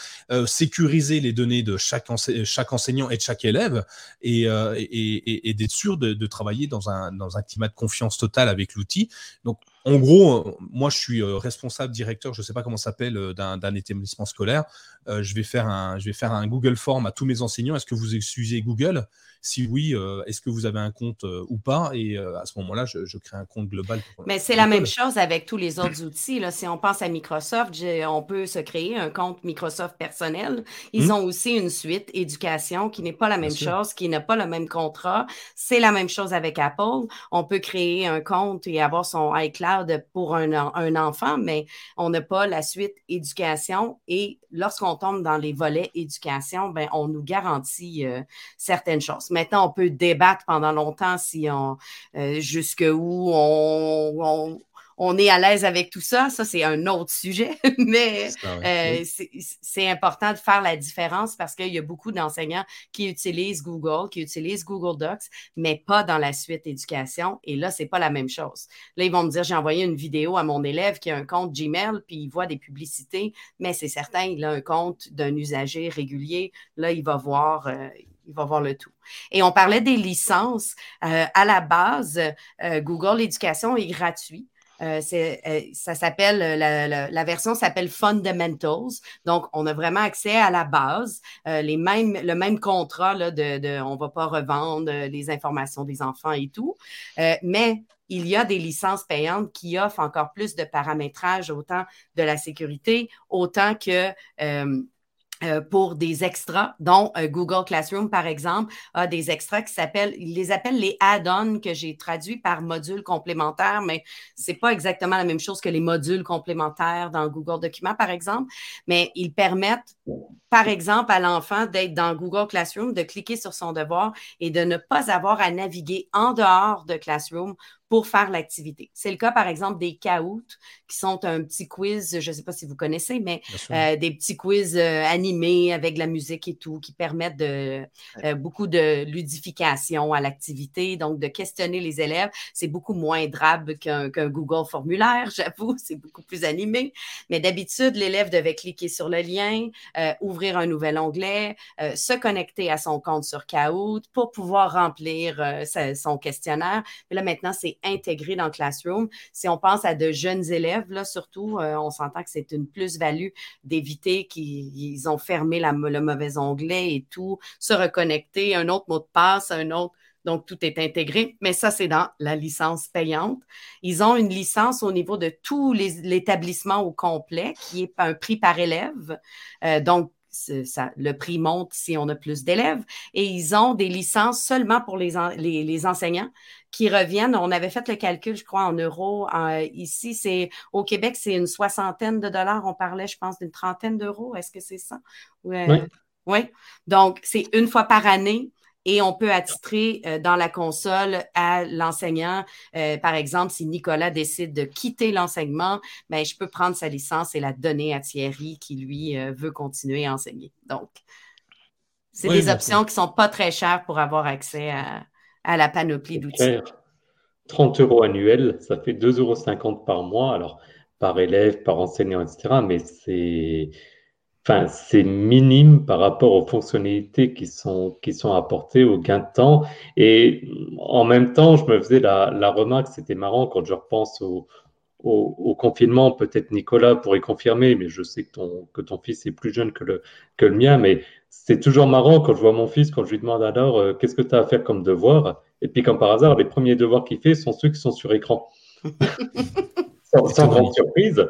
sécuriser les données de chaque, chaque enseignant et de chaque élève, et, et, et, d'être sûr de, de, travailler dans un, dans un climat de confiance totale avec l'outil. Donc, en gros, moi, je suis responsable directeur, je ne sais pas comment ça s'appelle, d'un établissement scolaire. je, vais faire un, je vais faire un Google Form à tous mes enseignants. Est-ce que vous utilisez Google? Si oui, euh, est-ce que vous avez un compte euh, ou pas? Et euh, à ce moment-là, je, crée un compte global. Mais c'est la même chose avec tous les autres outils. Là. Si on pense à Microsoft, on peut se créer un compte Microsoft personnel. Ils mmh. ont aussi une suite éducation qui n'est pas la même chose, qui n'a pas le même contrat. C'est la même chose avec Apple. On peut créer un compte et avoir son iCloud pour un, un enfant, mais on n'a pas la suite éducation. Et lorsqu'on tombe dans les volets éducation, ben, on nous garantit certaines choses. Maintenant, on peut débattre pendant longtemps si on euh, jusqu'où on, est à l'aise avec tout ça. Ça, c'est un autre sujet, mais euh, c'est important de faire la différence parce qu'il y a beaucoup d'enseignants qui utilisent Google, qui utilisent Google Docs, mais pas dans la suite éducation. Et là, c'est pas la même chose. Là, ils vont me dire, j'ai envoyé une vidéo à mon élève qui a un compte Gmail, puis il voit des publicités, mais c'est certain, il a un compte d'un usager régulier. Là, il va voir, euh, il va voir le tout. Et on parlait des licences. Euh, à la base, euh, Google Éducation est gratuit. Euh, ça s'appelle, la, version s'appelle Fundamentals. Donc, on a vraiment accès à la base, les mêmes, le même contrat là, de, on ne va pas revendre les informations des enfants et tout. mais il y a des licences payantes qui offrent encore plus de paramétrage, autant de la sécurité, autant que euh, pour des extras, dont euh, Google Classroom, par exemple, a des extras qui s'appellent, ils les appellent les add-ons que j'ai traduits par modules complémentaires, mais c'est pas exactement la même chose que les modules complémentaires dans Google Documents, par exemple, mais ils permettent, par exemple, à l'enfant d'être dans Google Classroom, de cliquer sur son devoir et de ne pas avoir à naviguer en dehors de Classroom pour faire l'activité. C'est le cas, par exemple, des Kahoot, qui sont un petit quiz, je ne sais pas si vous connaissez, mais euh, des petits quiz euh, animés avec de la musique et tout, qui permettent de, euh, beaucoup de ludification à l'activité, donc de questionner les élèves. C'est beaucoup moins drabe qu'un Google formulaire, j'avoue, c'est beaucoup plus animé. Mais d'habitude, l'élève devait cliquer sur le lien, ouvrir un nouvel onglet, se connecter à son compte sur Kahoot pour pouvoir remplir son questionnaire. Mais là, maintenant, c'est intégré dans Classroom. Si on pense à de jeunes élèves, là, surtout, euh, on s'entend que c'est une plus-value d'éviter qu'ils ont fermé le mauvais onglet et tout, se reconnecter, un autre mot de passe, un autre. Donc, tout est intégré, mais ça, c'est dans la licence payante. Ils ont une licence au niveau de tout l'établissement au complet, qui est un prix par élève. Euh, donc, ça, le prix monte si on a plus d'élèves. Et ils ont des licences seulement pour les, les enseignants qui reviennent. On avait fait le calcul, je crois, en euros. ici, c'est au Québec, c'est une soixantaine de dollars. On parlait, je pense, d'une trentaine d'euros. Est-ce que c'est ça? oui. Oui. Donc, c'est une fois par année et on peut attitrer euh, dans la console à l'enseignant. Euh, par exemple, si Nicolas décide de quitter l'enseignement, ben, je peux prendre sa licence et la donner à Thierry qui, lui, euh, veut continuer à enseigner. Donc, c'est des options qui ne sont pas très chères pour avoir accès à, à la panoplie d'outils. 30 euros annuels, ça fait 2,50 euros par mois, alors par élève, par enseignant, etc. Mais c'est enfin, c'est minime par rapport aux fonctionnalités qui sont, qui sont apportées au gain de temps. Et en même temps, je me faisais la, la remarque, c'était marrant quand je repense au, au, confinement, peut-être Nicolas pourrait confirmer, mais je sais que ton, que ton fils est plus jeune que le, que le mien, mais c'est toujours marrant quand je vois mon fils, quand je lui demande alors euh, qu'est-ce que tu as à faire comme devoir? Et puis, comme par hasard, les premiers devoirs qu'il fait sont ceux qui sont sur écran. sans, grande surprise.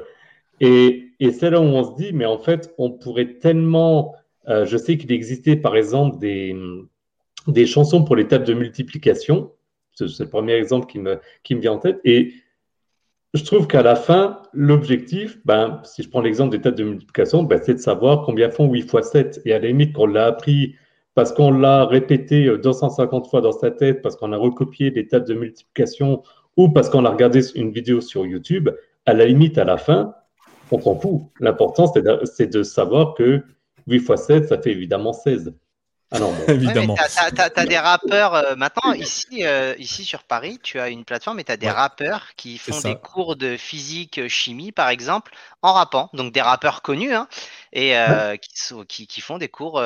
Et, c'est là où on se dit, mais en fait, on pourrait tellement. Euh, je sais qu'il existait par exemple des, des chansons pour les tables de multiplication. C'est le premier exemple qui me, qui me vient en tête. Et je trouve qu'à la fin, l'objectif, ben, si je prends l'exemple des tables de multiplication, ben, c'est de savoir combien font 8 fois 7. Et à la limite, qu'on l'a appris parce qu'on l'a répété 250 fois dans sa tête, parce qu'on a recopié des tables de multiplication ou parce qu'on a regardé une vidéo sur YouTube, à la limite, à la fin, on s'en fout. L'important, c'est de, savoir que 8 fois 7, ça fait évidemment 16. Ah non, Évidemment. tu as, des rappeurs euh, maintenant, ici, euh, ici sur Paris, tu as une plateforme et tu as des rappeurs qui font des cours de physique, euh, chimie, par exemple, en rappant. Donc des rappeurs connus hein, et qui, qui, font des cours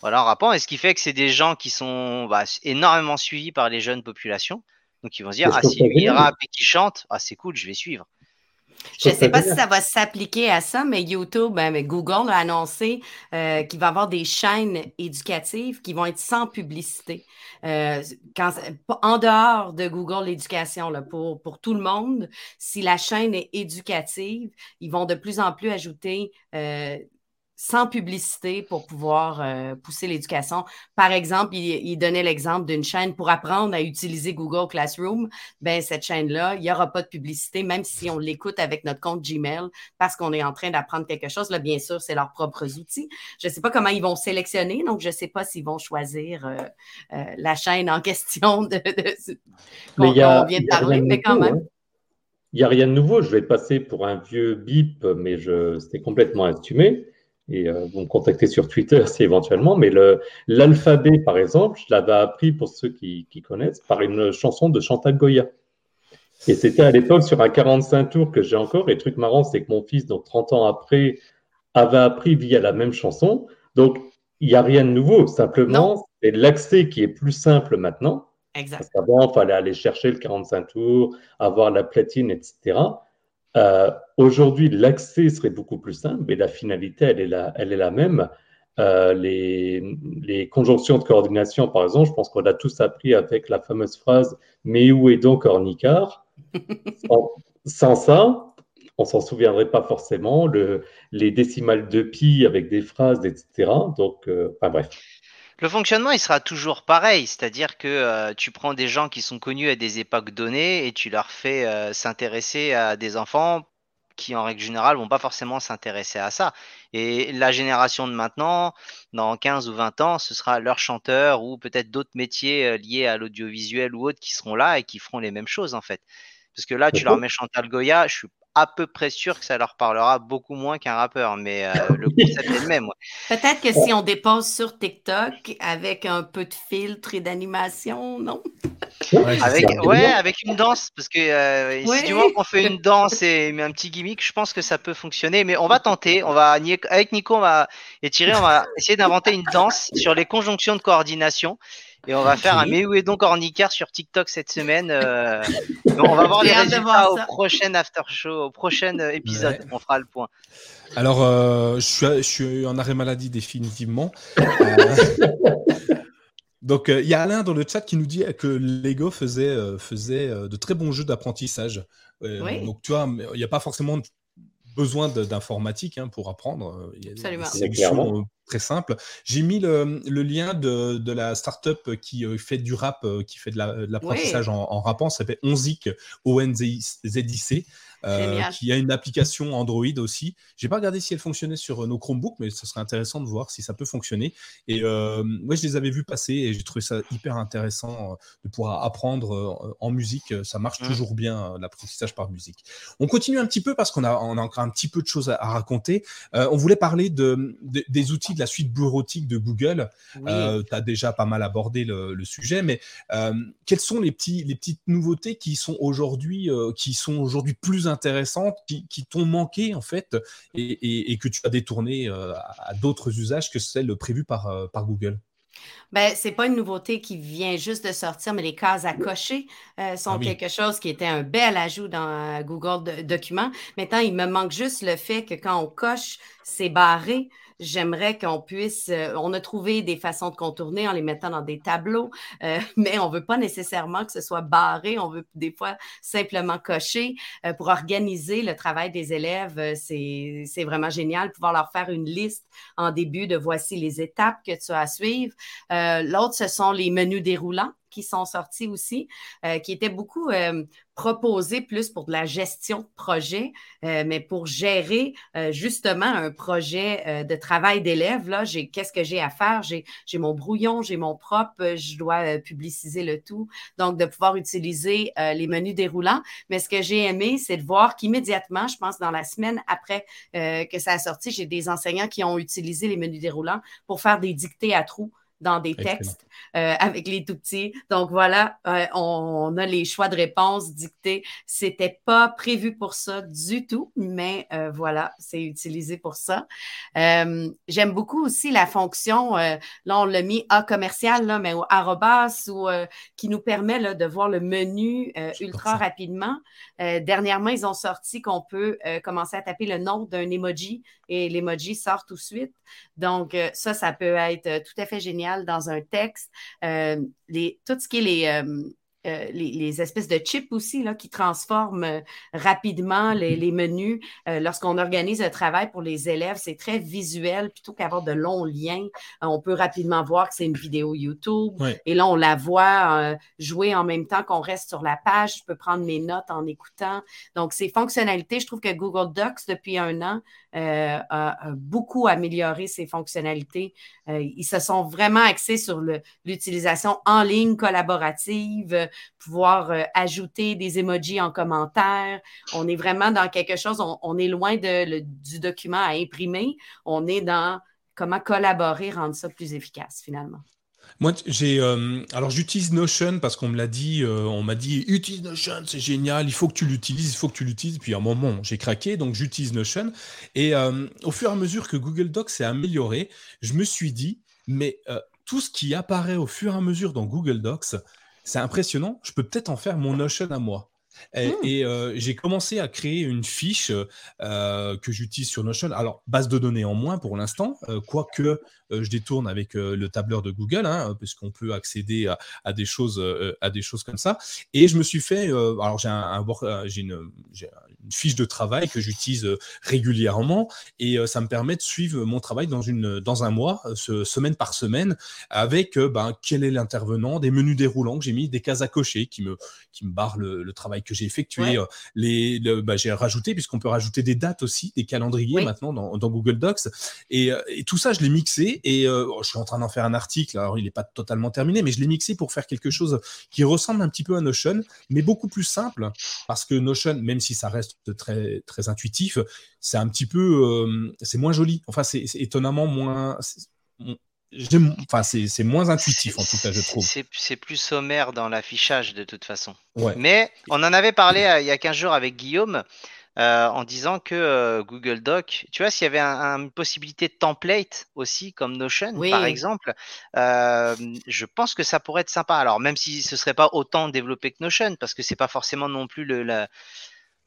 voilà, en rappant. Et ce qui fait que c'est des gens qui sont bah, énormément suivis par les jeunes populations. Donc ils vont se dire, ah, si lui il rappe et qu'il chante, ah, c'est cool, je vais suivre. Je ne sais pas si ça va s'appliquer à ça, mais YouTube, ben, Google a annoncé euh, qu'il va y avoir des chaînes éducatives qui vont être sans publicité. Euh, en dehors de Google l'éducation, pour, pour tout le monde, si la chaîne est éducative, ils vont de plus en plus ajouter euh, sans publicité pour pouvoir euh, pousser l'éducation. Par exemple, il, donnait l'exemple d'une chaîne pour apprendre à utiliser Google Classroom. Ben, cette chaîne-là, il n'y aura pas de publicité, même si on l'écoute avec notre compte Gmail parce qu'on est en train d'apprendre quelque chose. Là, bien sûr, c'est leurs propres outils. Je ne sais pas comment ils vont sélectionner, donc je ne sais pas s'ils vont choisir euh, euh, la chaîne en question de, qu'on vient de parler, mais quand même. Hein. Il n'y a rien de nouveau. Je vais passer pour un vieux bip, mais je, c'était complètement assumé et euh, vous me contactez sur Twitter si éventuellement, mais l'alphabet, par exemple, je l'avais appris pour ceux qui, connaissent par une chanson de Chantal Goya. Et c'était à l'époque sur un 45 tours que j'ai encore. Et le truc marrant, c'est que mon fils, donc 30 ans après, avait appris via la même chanson. Donc, il n'y a rien de nouveau. Simplement, c'est l'accès qui est plus simple maintenant. Exact. Parce qu'avant, il fallait aller chercher le 45 tours, avoir la platine, etc. Euh, aujourd'hui, l'accès serait beaucoup plus simple, mais la finalité, elle est la, elle est la même. Euh, les, conjonctions de coordination, par exemple, je pense qu'on a tous appris avec la fameuse phrase Mais où est donc Ornicard sans, ça, on s'en souviendrait pas forcément. Le, les décimales de pi avec des phrases, etc. Donc, euh, bref. Le fonctionnement, il sera toujours pareil, c'est-à-dire que euh, tu prends des gens qui sont connus à des époques données et tu leur fais euh, s'intéresser à des enfants qui, en règle générale, vont pas forcément s'intéresser à ça. Et la génération de maintenant, dans 15 ou 20 ans, ce sera leur chanteur ou peut-être d'autres métiers euh, liés à l'audiovisuel ou autres qui seront là et qui feront les mêmes choses, en fait. Parce que là, tu leur mets Chantal Goya, je suis à peu près sûr que ça leur parlera beaucoup moins qu'un rappeur, mais euh, le concept est le même. Peut-être que si on dépose sur TikTok avec un peu de filtre et d'animation, non? Ouais, avec, ouais, avec une danse, parce que euh, si du moment qu'on fait une danse et un petit gimmick, je pense que ça peut fonctionner, mais on va tenter, on va, avec Nico, on va étirer, on va essayer d'inventer une danse sur les conjonctions de coordination. Et on va faire un Mais où est donc Ornicard sur TikTok cette semaine. Euh, on va voir les résultats au prochain after show, au prochain euh, épisode. On fera le point. Alors, euh, je, suis, en arrêt maladie définitivement. donc, il y a Alain dans le chat qui nous dit que Lego faisait, faisait de très bons jeux d'apprentissage. Donc, tu vois, il n'y a pas forcément besoin d'informatique hein, pour apprendre. Il y a des solutions très simple. J'ai mis le, lien de, de, la startup qui euh, fait du rap, euh, qui fait de l'apprentissage en, en, rappant, ça s'appelle Onzic, O-N-Z-I-C. Euh, qui a une application Android aussi. J'ai pas regardé si elle fonctionnait sur euh, nos Chromebooks, mais ce serait intéressant de voir si ça peut fonctionner. Et euh, moi, je les avais vus passer et j'ai trouvé ça hyper intéressant de pouvoir apprendre en musique. Ça marche mmh. toujours bien, l'apprentissage par musique. On continue un petit peu parce qu'on a, on a encore un petit peu de choses à, raconter. on voulait parler de, des outils de la suite bureautique de Google. tu as déjà pas mal abordé le, le sujet, mais quelles sont les, petits, les petites nouveautés qui sont aujourd'hui qui sont aujourd'hui plus intéressantes qui, t'ont manqué en fait et, que tu as détourné euh, à, d'autres usages que celles prévues par, euh, par Google? Ben, c'est pas une nouveauté qui vient juste de sortir, mais les cases à cocher euh, sont ah quelque chose qui était un bel ajout dans Google Documents. Maintenant, il me manque juste le fait que quand on coche, c'est barré. J'aimerais qu'on puisse, euh, on a trouvé des façons de contourner en les mettant dans des tableaux, euh, mais on ne veut pas nécessairement que ce soit barré, on veut des fois simplement cocher. pour organiser le travail des élèves, c'est vraiment génial, pouvoir leur faire une liste en début de voici les étapes que tu as à suivre. L'autre, ce sont les menus déroulants qui sont sortis aussi, euh, qui étaient beaucoup euh, proposés plus pour de la gestion de projet, euh, mais pour gérer justement un projet de travail d'élève. Là, j'ai qu'est-ce que j'ai à faire? J'ai, j'ai mon brouillon, j'ai mon propre, je dois publiciser le tout. Donc, de pouvoir utiliser les menus déroulants. Mais ce que j'ai aimé, c'est de voir qu'immédiatement, je pense dans la semaine après que ça a sorti, j'ai des enseignants qui ont utilisé les menus déroulants pour faire des dictées à trous dans des textes euh, avec les tout petits. Donc voilà, euh, on, a les choix de réponse dictés. C'était pas prévu pour ça du tout, mais euh, voilà, c'est utilisé pour ça. J'aime beaucoup aussi la fonction, là on l'a mis A commercial, là, mais au arrobas ou qui nous permet là, de voir le menu ultra rapidement. dernièrement, ils ont sorti qu'on peut commencer à taper le nom d'un emoji et l'emoji sort tout de suite. Donc, ça, ça peut être tout à fait génial dans un texte. Euh, tout ce qui est les, euh, euh, les, espèces de chips aussi là, qui transforment euh, rapidement les, mm-hmm. menus. Euh, lorsqu'on organise un travail pour les élèves, c'est très visuel plutôt qu'avoir de longs liens. on peut rapidement voir que c'est une vidéo YouTube et là, on la voit jouer en même temps qu'on reste sur la page. Je peux prendre mes notes en écoutant. Donc, ces fonctionnalités, je trouve que Google Docs, depuis un an, a, beaucoup amélioré ses fonctionnalités. ils se sont vraiment axés sur l'utilisation en ligne collaborative pouvoir euh, ajouter des emojis en commentaire. On est vraiment dans quelque chose, on, est loin de, du document à imprimer. On est dans comment collaborer, rendre ça plus efficace finalement. Moi, j'ai euh, alors j'utilise Notion parce qu'on me l'a dit, euh, on m'a dit utilise Notion, c'est génial, il faut que tu l'utilises, il faut que tu l'utilises. Puis à un moment, j'ai craqué, donc j'utilise Notion. Et au fur et à mesure que Google Docs s'est amélioré, je me suis dit, mais tout ce qui apparaît au fur et à mesure dans Google Docs, c'est impressionnant. Je peux peut-être en faire mon Notion à moi. Et, mmh. euh, j'ai commencé à créer une fiche euh, que j'utilise sur Notion. Alors, base de données en moins pour l'instant, euh, quoique je détourne avec le tableur de Google, hein, puisqu'on peut accéder à, des choses, à des choses comme ça. Et je me suis fait, alors j'ai un, j'ai une, une, fiche de travail que j'utilise régulièrement, et ça me permet de suivre mon travail dans, une, dans un mois, semaine par semaine, avec ben, quel est l'intervenant, des menus déroulants que j'ai mis, des cases à cocher qui me, qui me barrent le, le travail que j'ai effectué. Euh, les, bah, j'ai rajouté, puisqu'on peut rajouter des dates aussi, des calendriers maintenant dans, Google Docs. Euh, et, tout ça, je l'ai mixé et euh, je suis en train d'en faire un article. Alors, il n'est pas totalement terminé, mais je l'ai mixé pour faire quelque chose qui ressemble un petit peu à Notion, mais beaucoup plus simple parce que Notion, même si ça reste très, très intuitif, c'est un petit peu, c'est moins joli. Enfin, c'est étonnamment moins Enfin, c'est moins intuitif en tout cas, je trouve. C'est plus sommaire dans l'affichage de toute façon. Mais on en avait parlé euh, il y a 15 jours avec Guillaume euh, en disant que euh, Google Doc, tu vois, s'il y avait une possibilité de template aussi, comme Notion par exemple, je pense que ça pourrait être sympa. Alors, même si ce serait pas autant développé que Notion, parce que c'est pas forcément non plus le, la,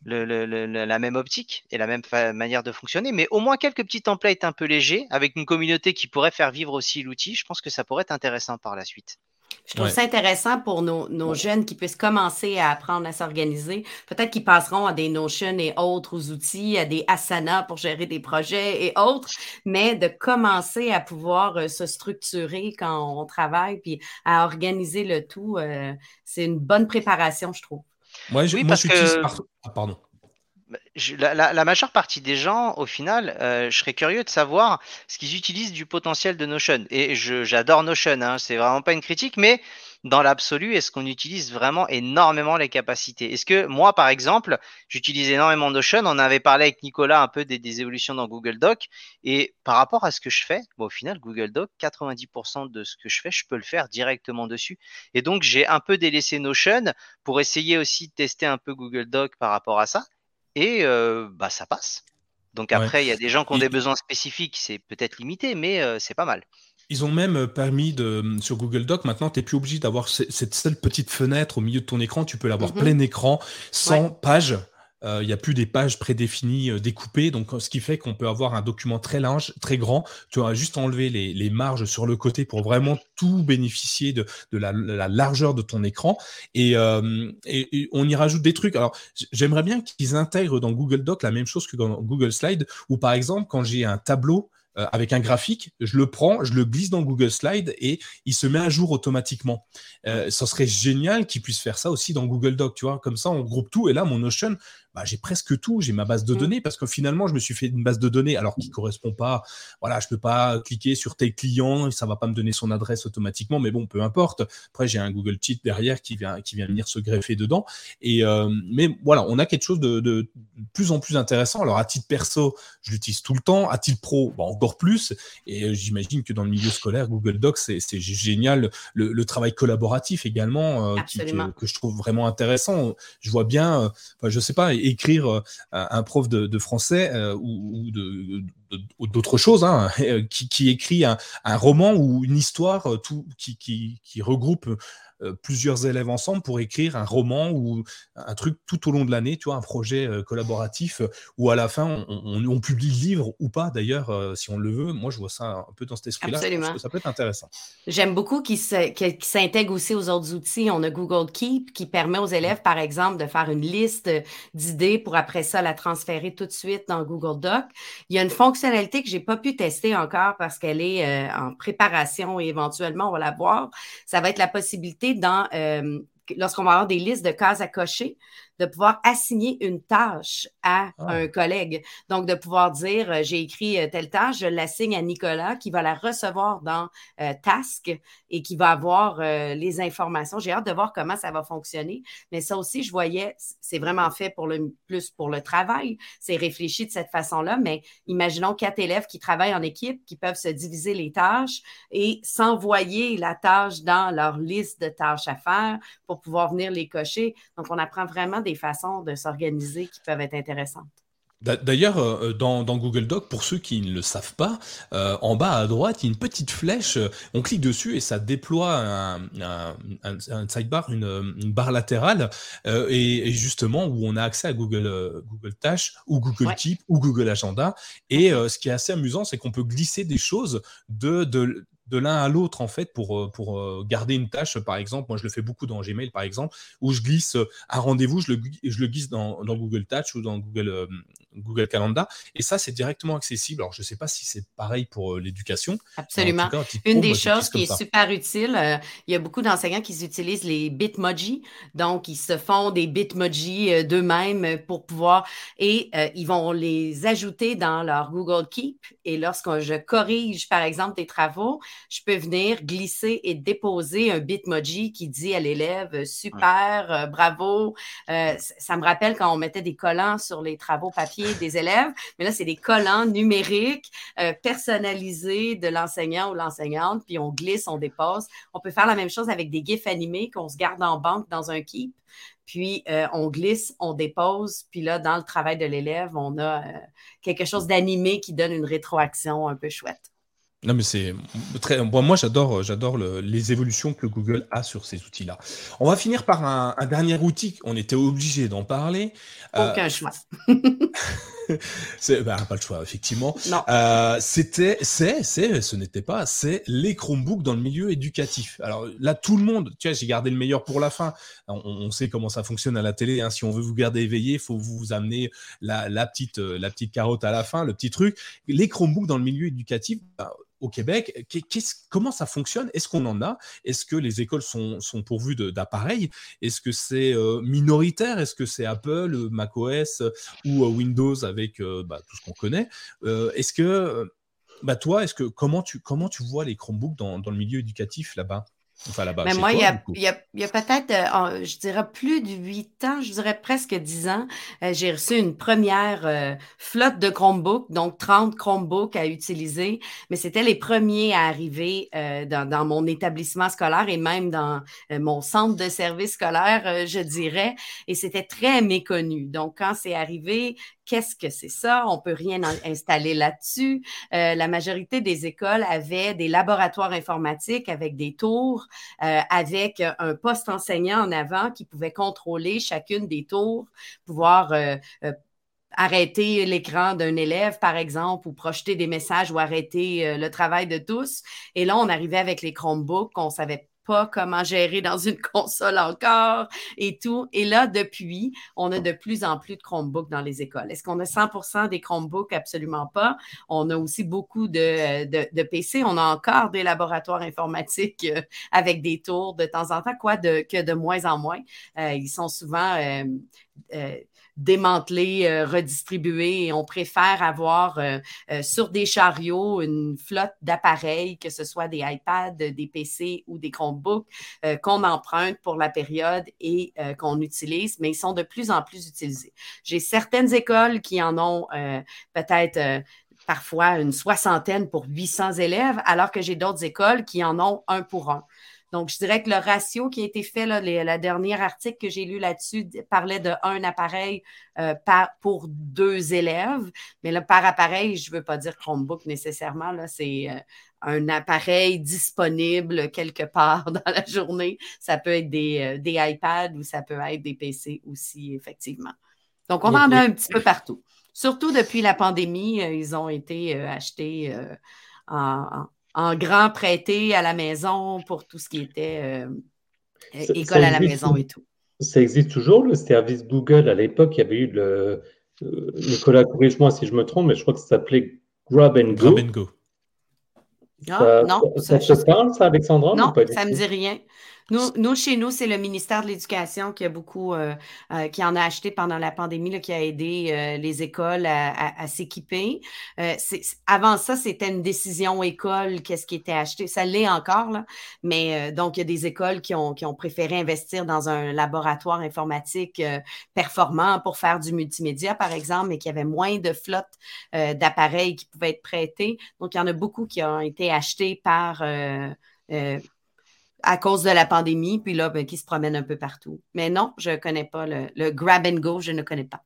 la même optique et la même manière de fonctionner, mais au moins quelques petits templates un peu légers avec une communauté qui pourrait faire vivre aussi l'outil. Je pense que ça pourrait être intéressant par la suite. Je trouve ça intéressant pour nos, jeunes qui puissent commencer à apprendre à s'organiser. Peut-être qu'ils passeront à des Notion et autres outils, à des Asana pour gérer des projets et autres, mais de commencer à pouvoir euh, se structurer quand on travaille puis à organiser le tout, euh, c'est une bonne préparation, je trouve. Moi, je, oui, parce que... Ah, pardon. Bah, la, majeure partie des gens, au final, euh, je serais curieux de savoir ce qu'ils utilisent du potentiel de Notion. Et j'adore Notion, hein, c'est vraiment pas une critique, mais dans l'absolu, est-ce qu'on utilise vraiment énormément les capacités? Est-ce que moi, par exemple, j'utilise énormément Notion On avait parlé avec Nicolas un peu des, évolutions dans Google Doc. Et par rapport à ce que je fais, au final, Google Doc, 90% de ce que je fais, je peux le faire directement dessus. Et donc, j'ai un peu délaissé Notion pour essayer aussi de tester un peu Google Doc par rapport à ça. Et euh, bah, ça passe. Donc après, il y a des gens qui ont des besoins spécifiques, c'est peut-être limité, mais euh, c'est pas mal. Ils ont même permis de sur Google Doc. Maintenant, tu n'es plus obligé d'avoir cette seule petite fenêtre au milieu de ton écran. Tu peux l'avoir mhm. plein écran, sans page. il n'y a plus des pages prédéfinies découpées, donc ce qui fait qu'on peut avoir un document très large, très grand. Tu vas juste enlever les, marges sur le côté pour vraiment tout bénéficier de, la, largeur de ton écran. Et, et, on y rajoute des trucs. Alors, j'aimerais bien qu'ils intègrent dans Google Doc la même chose que dans Google Slide, où par exemple, quand j'ai un tableau euh, avec un graphique, je le prends, je le glisse dans Google Slide et il se met à jour automatiquement. Euh, ça serait génial qu'ils puissent faire ça aussi dans Google Doc, tu vois. Comme ça, on groupe tout. Et là, mon Notion, bah, j'ai presque tout, j'ai ma base de mm. données parce que finalement, je me suis fait une base de données alors qui correspond pas. Voilà, je peux pas cliquer sur tel client, ça va pas me donner son adresse automatiquement, mais bon, peu importe. Après, j'ai un Google Sheet derrière qui vient qui vient venir se greffer dedans. Et euh, mais voilà, on a quelque chose de, de, plus en plus intéressant. Alors à titre perso, je l'utilise tout le temps. À titre pro, bah, encore plus. Et euh, j'imagine que dans le milieu scolaire, Google Docs, c'est génial. Le, le, travail collaboratif également, euh, qui, que, je trouve vraiment intéressant. Je vois bien, enfin, je sais pas écrire euh, un prof de, français euh, ou, d'autres choses, hein, qui, écrit un, roman ou une histoire tout, qui, regroupe euh, plusieurs élèves ensemble pour écrire un roman ou un truc tout au long de l'année, tu vois, un projet euh, collaboratif euh, où à la fin on, publie le livre ou pas d'ailleurs, si on le veut. Moi, je vois ça un peu dans cet esprit-là. que ça peut être intéressant. J'aime beaucoup qu'il s'intègre aussi aux autres outils. On a Google Keep qui permet aux élèves, par exemple, de faire une liste d'idées pour après ça la transférer tout de suite dans Google Doc. Il y a une fonctionnalité que j'ai pas pu tester encore parce qu'elle est en préparation et éventuellement on va la voir. Ça va être la possibilité dans, euh, lorsqu'on va avoir des listes de cases à cocher, de pouvoir assigner une tâche à ah. un collègue. Donc, de pouvoir dire, euh, j'ai écrit euh, telle tâche, je l'assigne à Nicolas qui va la recevoir dans euh, Task et qui va avoir les informations. J'ai hâte de voir comment ça va fonctionner. Mais ça aussi, je voyais, c'est vraiment fait pour le plus pour le travail. C'est réfléchi de cette façon-là. Mais imaginons quatre élèves qui travaillent en équipe, qui peuvent se diviser les tâches et s'envoyer la tâche dans leur liste de tâches à faire pour pouvoir venir les cocher. Donc, on apprend vraiment des façons de s'organiser qui peuvent être intéressantes. D'ailleurs, euh, dans, Google Doc, pour ceux qui ne le savent pas, euh, en bas à droite, il y a une petite flèche. On clique dessus et ça déploie un, sidebar, une, barre latérale, euh, et, justement où on a accès à Google Google Tâches ou Google Keep ou Google Agenda. Et ce qui est assez amusant, c'est qu'on peut glisser des choses de, de de l'un à l'autre en fait pour, euh, pour euh, garder une tâche par exemple. Moi je le fais beaucoup dans Gmail par exemple où je glisse euh, un rendez-vous je le, je le glisse dans, dans Google Touch ou dans Google Google Calendar et ça c'est directement accessible. Alors je sais pas si c'est pareil pour l'éducation absolument. une des choses qui est super utile il y a beaucoup d'enseignants qui utilisent les Bitmoji. Donc ils se font des Bitmoji d'eux-mêmes pour pouvoir et ils vont les ajouter dans leur Google Keep. Et lorsque je corrige par exemple des travaux je peux venir glisser et déposer un bitmoji qui dit à l'élève euh, super, euh, bravo. Euh, ça me rappelle quand on mettait des collants sur les travaux papier des élèves, mais là, c'est des collants numériques personnalisés de l'enseignant ou l'enseignante, puis on glisse, on dépose. On peut faire la même chose avec des gifs animés qu'on se garde en banque dans un keep. Puis on glisse, on dépose, puis là, dans le travail de l'élève, on a quelque chose d'animé qui donne une rétroaction un peu chouette. Non, mais c'est très. moi, j'adore, j'adore les évolutions que Google a sur ces outils-là. On va finir par un, dernier outil. On était obligé d'en parler. Euh, Aucun choix. c'est bah, pas le choix, effectivement. Euh, c'était, c'est, c'est, ce n'était pas, c'est les Chromebooks dans le milieu éducatif. Alors là, tout le monde, tu vois, j'ai gardé le meilleur pour la fin. On, sait comment ça fonctionne à la télé. Hein. Si on veut vous garder éveillé, il faut vous amener la, la petite, euh, la petite carotte à la fin, le petit truc. Les Chromebooks dans le milieu éducatif. Bah, au Québec. comment ça fonctionne? Est-ce qu'on en a? Est-ce que les écoles sont, pourvues d'appareils? Est-ce que c'est euh, minoritaire? Est-ce que c'est Apple, euh, macOS euh, ou Windows avec bah, tout ce qu'on connaît? Est-ce que, bah, toi, est-ce que comment tu, comment tu vois les Chromebooks dans le milieu éducatif là-bas? Mais moi, il y a, peut-être, euh, je dirais plus de huit ans, je dirais presque dix ans, euh, j'ai reçu une première euh, flotte de Chromebooks, donc 30 Chromebooks à utiliser, mais c'était les premiers à arriver dans, dans, mon établissement scolaire et même dans mon centre de service scolaire, je dirais, et c'était très méconnu. Donc, quand c'est arrivé, Qu'est-ce que c'est ça? On peut rien installer là-dessus. Euh, la majorité des écoles avaient des laboratoires informatiques avec des tours tours avec un poste enseignant en avant qui pouvait contrôler chacune des tours, pouvoir arrêter l'écran d'un élève, par exemple, ou projeter des messages ou arrêter le travail de tous. Et là, on arrivait avec les Chromebooks, on savait pas comment gérer dans une console encore et tout. Et là, depuis, on a de plus en plus de Chromebooks dans les écoles. Est-ce qu'on a 100% des Chromebooks? Absolument pas. On a aussi beaucoup de, de, PC. On a encore des laboratoires informatiques euh, avec des tours de temps en temps, quoi, de, que de moins en moins. Euh, ils sont souvent euh, démanteler, euh, redistribuer. Et on préfère avoir euh, euh, sur des chariots une flotte d'appareils, que ce soit des iPads, des PC ou des Chromebooks, qu'on emprunte pour la période et qu'on utilise, mais ils sont de plus en plus utilisés. J'ai certaines écoles qui en ont peut-être parfois une soixantaine pour 800 élèves, alors que j'ai d'autres écoles qui en ont un pour un. Donc, je dirais que le ratio qui a été fait, là, la dernière article que j'ai lu là-dessus parlait de un appareil euh, pour deux élèves. Mais par appareil, je ne veux pas dire Chromebook nécessairement. C'est euh, un appareil disponible quelque part dans la journée. Ça peut être des, euh, des iPads ou ça peut être des PC aussi, effectivement. Donc, on en a un petit peu partout. Surtout depuis la pandémie, ils ont été achetés en, en grand prêté à la maison pour tout ce qui était euh, école à la maison et tout. Ça existe toujours, le service Google. À l'époque, il y avait eu le. Euh, Nicolas, corrige-moi si je me trompe, mais je crois que ça s'appelait Grab and Go. Grab and Go. Ah, non, ça, ça, te parle, ça, Alexandra? Non, ça ne me dit rien. Nous, chez nous, c'est le ministère de l'Éducation qui a beaucoup, euh, euh, qui en a acheté pendant la pandémie, qui a aidé euh, les écoles à, s'équiper. avant ça, c'était une décision école, qu'est-ce qui était acheté. Ça l'est encore, là. Mais donc, il y a des écoles qui ont, qui ont préféré investir dans un laboratoire informatique performant pour faire du multimédia, par exemple, mais qui avait moins de flotte d'appareils qui pouvaient être prêtés. Donc, il y en a beaucoup qui ont été achetés par à cause de la pandémie, puis là, ben, qui se promènent un peu partout. Mais non, je ne connais pas le, grab and go, je ne connais pas.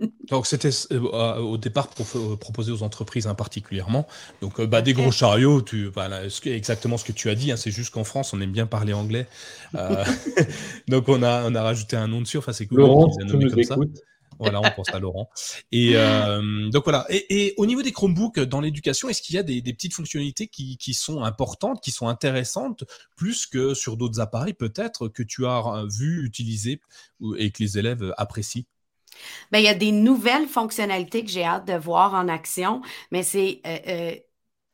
Donc c'était euh, au départ pour, euh, proposé aux entreprises hein, particulièrement. Donc euh, bah, des gros chariots, tu, exactement ce que tu as dit. Hein, c'est juste qu'en France on aime bien parler anglais. donc on a on a rajouté un nom dessus. Enfin c'est cool. Laurent, tu nous écoutes. Voilà, on pense à Laurent. Et euh, donc voilà. Et, au niveau des Chromebooks dans l'éducation, est-ce qu'il y a des, petites fonctionnalités qui, sont importantes, qui sont intéressantes, plus que sur d'autres appareils peut-être que tu as vu utiliser et que les élèves apprécient? Ben, il y a des nouvelles fonctionnalités que j'ai hâte de voir en action, mais c'est euh, euh,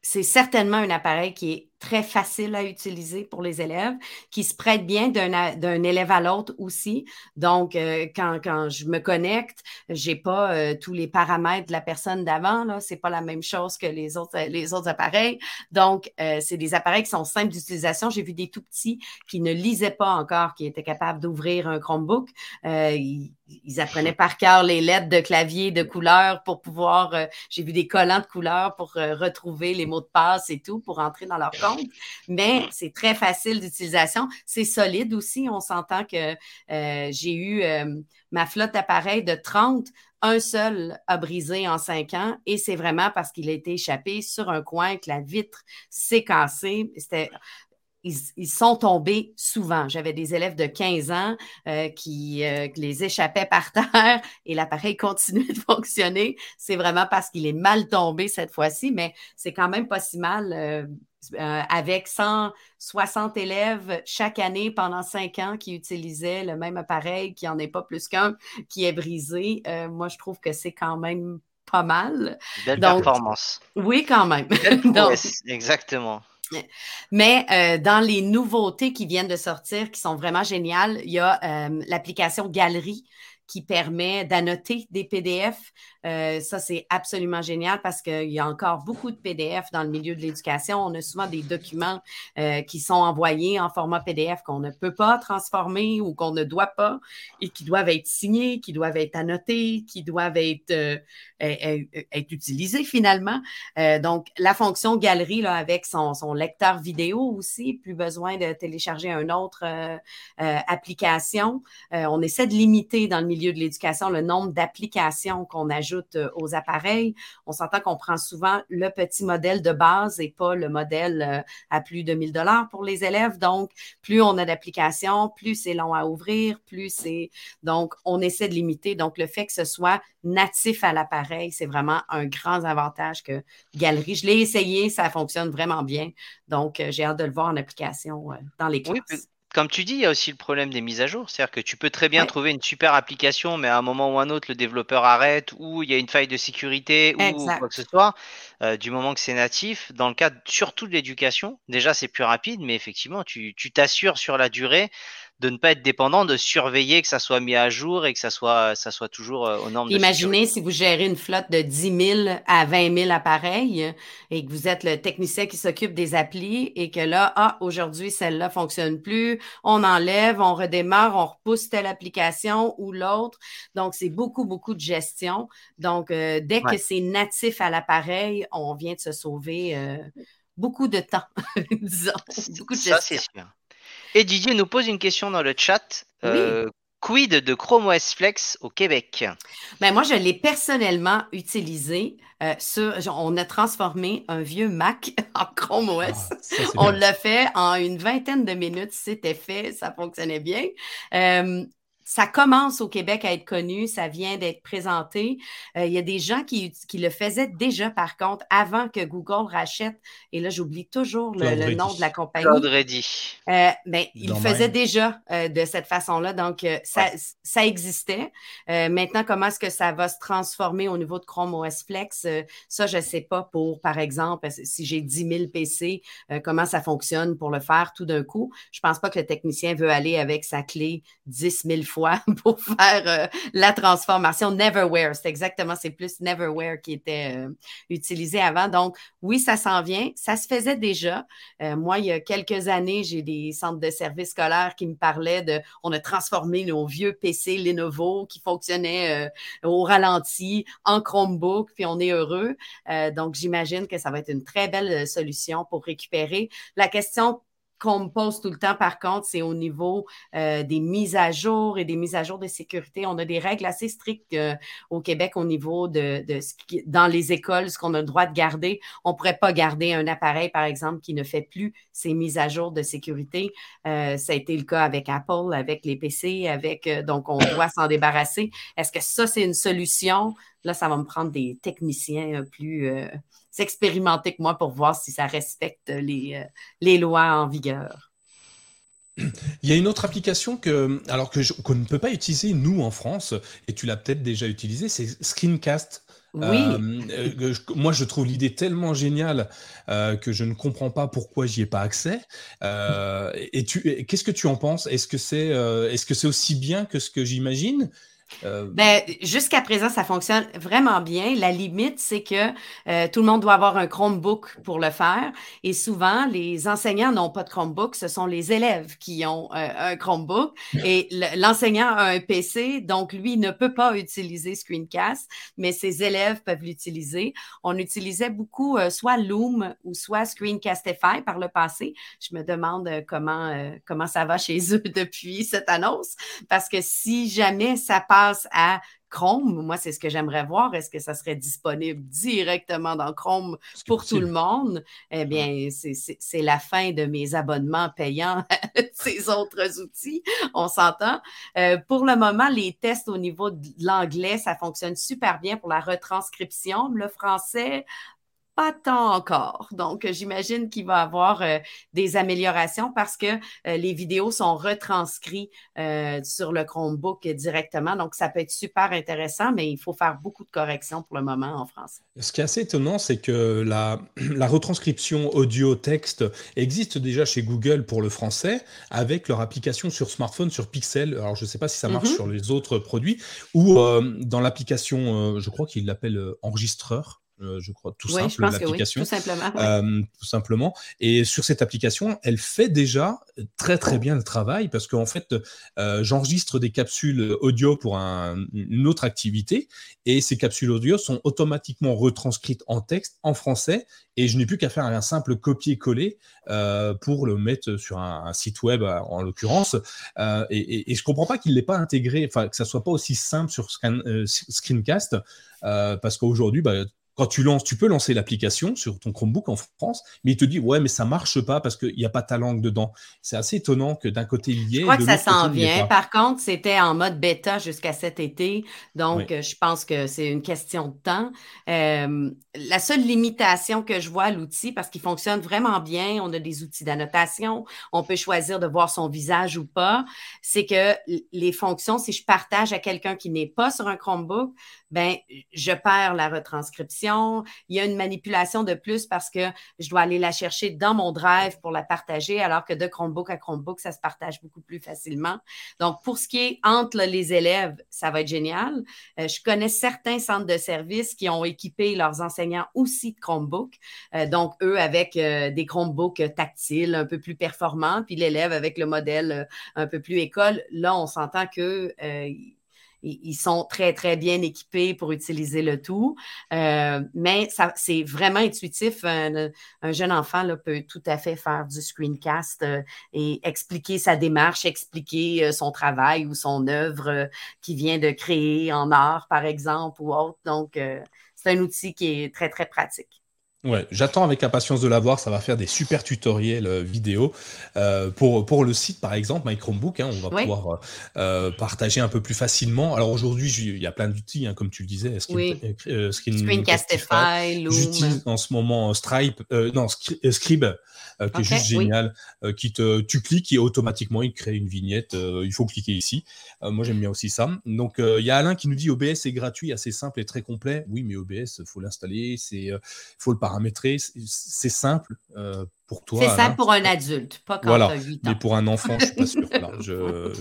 c'est certainement un appareil qui est très facile à utiliser pour les élèves, qui se prête bien d'un élève à l'autre aussi. Donc, euh, quand, quand, je me connecte, j'ai pas euh, tous les paramètres de la personne d'avant. Là, c'est pas la même chose que les autres, les autres appareils. Donc, euh, c'est des appareils qui sont simples d'utilisation. J'ai vu des tout petits qui ne lisaient pas encore, qui étaient capables d'ouvrir un Chromebook. Ils, apprenaient par cœur les lettres de clavier de couleur pour pouvoir. j'ai vu des collants de couleur pour retrouver les mots de passe et tout pour entrer dans leur compte mais c'est très facile d'utilisation. C'est solide aussi. On s'entend que euh, j'ai eu euh, ma flotte d'appareils de 30 un seul a brisé en cinq ans et c'est vraiment parce qu'il a été échappé sur un coin, que la vitre s'est cassée. C'était ils, sont tombés souvent. J'avais des élèves de 15 ans euh, qui, les échappaient par terre et l'appareil continuait de fonctionner. C'est vraiment parce qu'il est mal tombé cette fois-ci, mais c'est quand même pas si mal. Euh, avec 160 élèves chaque année pendant cinq ans qui utilisaient le même appareil, qui n'en est pas plus qu'un, qui est brisé. Euh, moi, je trouve que c'est quand même pas mal. Belle performance. Oui, quand même. exactement. Mais euh, dans les nouveautés qui viennent de sortir, qui sont vraiment géniales, il y a l'application Galerie qui permet d'annoter des PDF. Euh, ça, c'est absolument génial parce qu'il y a encore beaucoup de PDF dans le milieu de l'éducation. On a souvent des documents euh, qui sont envoyés en format PDF qu'on ne peut pas transformer ou qu'on ne doit pas et qui doivent être signés, qui doivent être annotés, qui doivent être, euh, utilisés finalement. donc, la fonction galerie là, avec son, son, lecteur vidéo aussi, plus besoin de télécharger une autre application. on essaie de limiter dans le milieu milieu de l'éducation, le nombre d'applications qu'on ajoute euh, aux appareils. On s'entend qu'on prend souvent le petit modèle de base et pas le modèle euh, à plus de 1000 dollars pour les élèves. Donc, plus on a d'applications, plus c'est long à ouvrir, plus c'est... Donc, on essaie de limiter. Donc, le fait que ce soit natif à l'appareil, c'est vraiment un grand avantage que Galerie. Je l'ai essayé, ça fonctionne vraiment bien. Donc, j'ai hâte de le voir en application dans les classes comme tu dis, il y a aussi le problème des mises à jour. C'est-à-dire que tu peux très bien trouver une super application, mais à un moment ou un autre, le développeur arrête, ou il y a une faille de sécurité, ou quoi que ce soit. Euh, du moment que c'est natif, dans le cas surtout de l'éducation, déjà c'est plus rapide, mais effectivement, tu t'assures sur la durée de ne pas être dépendant, de surveiller que ça soit mis à jour et que ça soit, ça soit toujours euh, aux normes. Imaginez si vous gérez une flotte de 10 000 à 20 000 appareils et que vous êtes le technicien qui s'occupe des applis et que là, ah, aujourd'hui, celle-là fonctionne plus, on enlève, on redémarre, on repousse telle application ou l'autre. Donc, c'est beaucoup, beaucoup de gestion. Donc, euh, dès que c'est natif à l'appareil, on vient de se sauver euh, beaucoup de temps, disons. Beaucoup de gestion. Ça, c'est sûr. Et Didier nous pose une question dans le chat. Euh, quid de Chrome OS Flex au Québec? Ben moi, je l'ai personnellement utilisé. Euh, on a transformé un vieux Mac en Chrome OS. Ah, on l'a fait en une vingtaine de minutes. C'était fait, ça fonctionnait bien. Euh, ça commence au Québec à être connu, ça vient d'être présenté. Euh, il y a des gens qui, qui, le faisaient déjà, par contre, avant que Google rachète, et là, j'oublie toujours le, nom de la compagnie. Claude Reddy. Euh, mais il le faisait déjà euh, de cette façon-là, donc euh, ça, ça, existait. maintenant, comment est-ce que ça va se transformer au niveau de Chrome OS Flex? ça, je ne sais pas pour, par exemple, si j'ai 10 000 PC, comment ça fonctionne pour le faire tout d'un coup. Je ne pense pas que le technicien veut aller avec sa clé 10 000 fois pour faire euh, la transformation. Neverware, c'est exactement, c'est plus Neverware qui était euh, utilisé avant. Donc, oui, ça s'en vient. Ça se faisait déjà. Euh, moi, il y a quelques années, j'ai des centres de services scolaires qui me parlaient de, on a transformé nos vieux PC Lenovo qui fonctionnaient au ralenti en Chromebook, puis on est heureux. donc, j'imagine que ça va être une très belle solution pour récupérer. La question qu'on me pose tout le temps, par contre, c'est au niveau euh, des mises à jour et des mises à jour de sécurité. On a des règles assez strictes euh, au Québec au niveau de, ce qui, dans les écoles, ce qu'on a le droit de garder. On ne pourrait pas garder un appareil, par exemple, qui ne fait plus ses mises à jour de sécurité. Euh, ça a été le cas avec Apple, avec les PC, avec donc on doit s'en débarrasser. Est-ce que ça, c'est une solution? Là, ça va me prendre des techniciens plus expérimenter que moi pour voir si ça respecte les, euh, les lois en vigueur. Il y a une autre application que, alors que qu'on ne peut pas utiliser nous en France, et tu l'as peut-être déjà utilisé, c'est Screencast. Oui. Euh, euh, moi, je trouve l'idée tellement géniale que je ne comprends pas pourquoi j'y ai pas accès. et tu, qu'est-ce que tu en penses? Est-ce que c'est, est-ce que c'est aussi bien que ce que j'imagine? Euh, ben, jusqu'à présent, ça fonctionne vraiment bien. La limite, c'est que euh, tout le monde doit avoir un Chromebook pour le faire. Et souvent, les enseignants n'ont pas de Chromebook, ce sont les élèves qui ont euh, un Chromebook. Et l'enseignant a un PC, donc lui ne peut pas utiliser Screencast, mais ses élèves peuvent l'utiliser. On utilisait beaucoup soit Loom ou soit Screencastify par le passé. Je me demande comment, comment ça va chez eux depuis cette annonce, parce que si jamais ça passe à Chrome, moi, c'est ce que j'aimerais voir. Est-ce que ça serait disponible directement dans Chrome pour tout le monde? Eh bien, c'est la fin de mes abonnements payants à ces autres outils. On s'entend. Euh, pour le moment, les tests au niveau de l'anglais, ça fonctionne super bien pour la retranscription. Le français, pas tant encore. Donc, j'imagine qu'il va y avoir euh, des améliorations parce que euh, les vidéos sont retranscrites euh, sur le Chromebook directement. Donc, ça peut être super intéressant, mais il faut faire beaucoup de corrections pour le moment en français. Ce qui est assez étonnant, c'est que la, la retranscription audio-texte existe déjà chez Google pour le français avec leur application sur smartphone, sur Pixel. Alors, je ne sais pas si ça marche mm-hmm. sur les autres produits ou dans l'application, je crois qu'ils l'appellent enregistreur. Je crois, tout simple, l'application. tout simplement. tout simplement. Et sur cette application, elle fait déjà très très bien le travail parce qu'en fait, j'enregistre des capsules audio pour une autre activité et ces capsules audio sont automatiquement retranscrites en texte en français et je n'ai plus qu'à faire un simple copier-coller euh, pour le mettre sur un, site web en l'occurrence. Euh, et, je ne comprends pas qu'il ne l'ait pas intégré, enfin que ça soit pas aussi simple sur euh, Screencast, parce qu'aujourd'hui, bah, quand tu lances, tu peux lancer l'application sur ton Chromebook en France, mais il te dit ouais, mais ça marche pas parce qu'il n'y a pas ta langue dedans. C'est assez étonnant que d'un côté il y ait. Je crois que ça s'en vient. Par contre, c'était en mode bêta jusqu'à cet été, donc je pense que c'est une question de temps. Euh, la seule limitation que je vois à l'outil, parce qu'il fonctionne vraiment bien, on a des outils d'annotation, on peut choisir de voir son visage ou pas, c'est que les fonctions, si je partage à quelqu'un qui n'est pas sur un Chromebook, ben je perds la retranscription. Il y a une manipulation de plus parce que je dois aller la chercher dans mon drive pour la partager, alors que de Chromebook à Chromebook, ça se partage beaucoup plus facilement. Donc, pour ce qui est entre les élèves, ça va être génial. Euh, je connais certains centres de services qui ont équipé leurs enseignants aussi de Chromebook. Euh, donc, eux, avec euh, des Chromebooks tactiles un peu plus performants, puis l'élève avec le modèle un peu plus école. Là, on s'entend que ils sont très, très bien équipés pour utiliser le tout. Euh, mais c'est vraiment intuitif. Un, jeune enfant là, peut tout à fait faire du screencast euh, et expliquer sa démarche, expliquer euh, son travail ou son œuvre qu'il vient de créer en art, par exemple, ou autre. Donc, c'est un outil qui est très, très pratique. Ouais, j'attends avec impatience de l'avoir. Ça va faire des super tutoriels euh, vidéo euh, pour, pour le site, par exemple, My Chromebook. Hein, on va pouvoir euh, partager un peu plus facilement. Alors aujourd'hui, il y a plein d'outils, hein, comme tu le disais. Screen, Screencastify, Loom. J'utilise en ce moment Stripe, non, Scribe, qui est juste génial, qui te, tu cliques et automatiquement il crée une vignette. il faut cliquer ici. moi, j'aime bien aussi ça. Donc, il y a Alain qui nous dit OBS est gratuit, assez simple et très complet. Oui, mais OBS, faut l'installer, c'est, faut le paramétrer. C'est simple euh, pour toi. C'est simple pour un adulte, pas quand voilà. 8 ans. Mais pour un enfant, je ne suis pas sûr.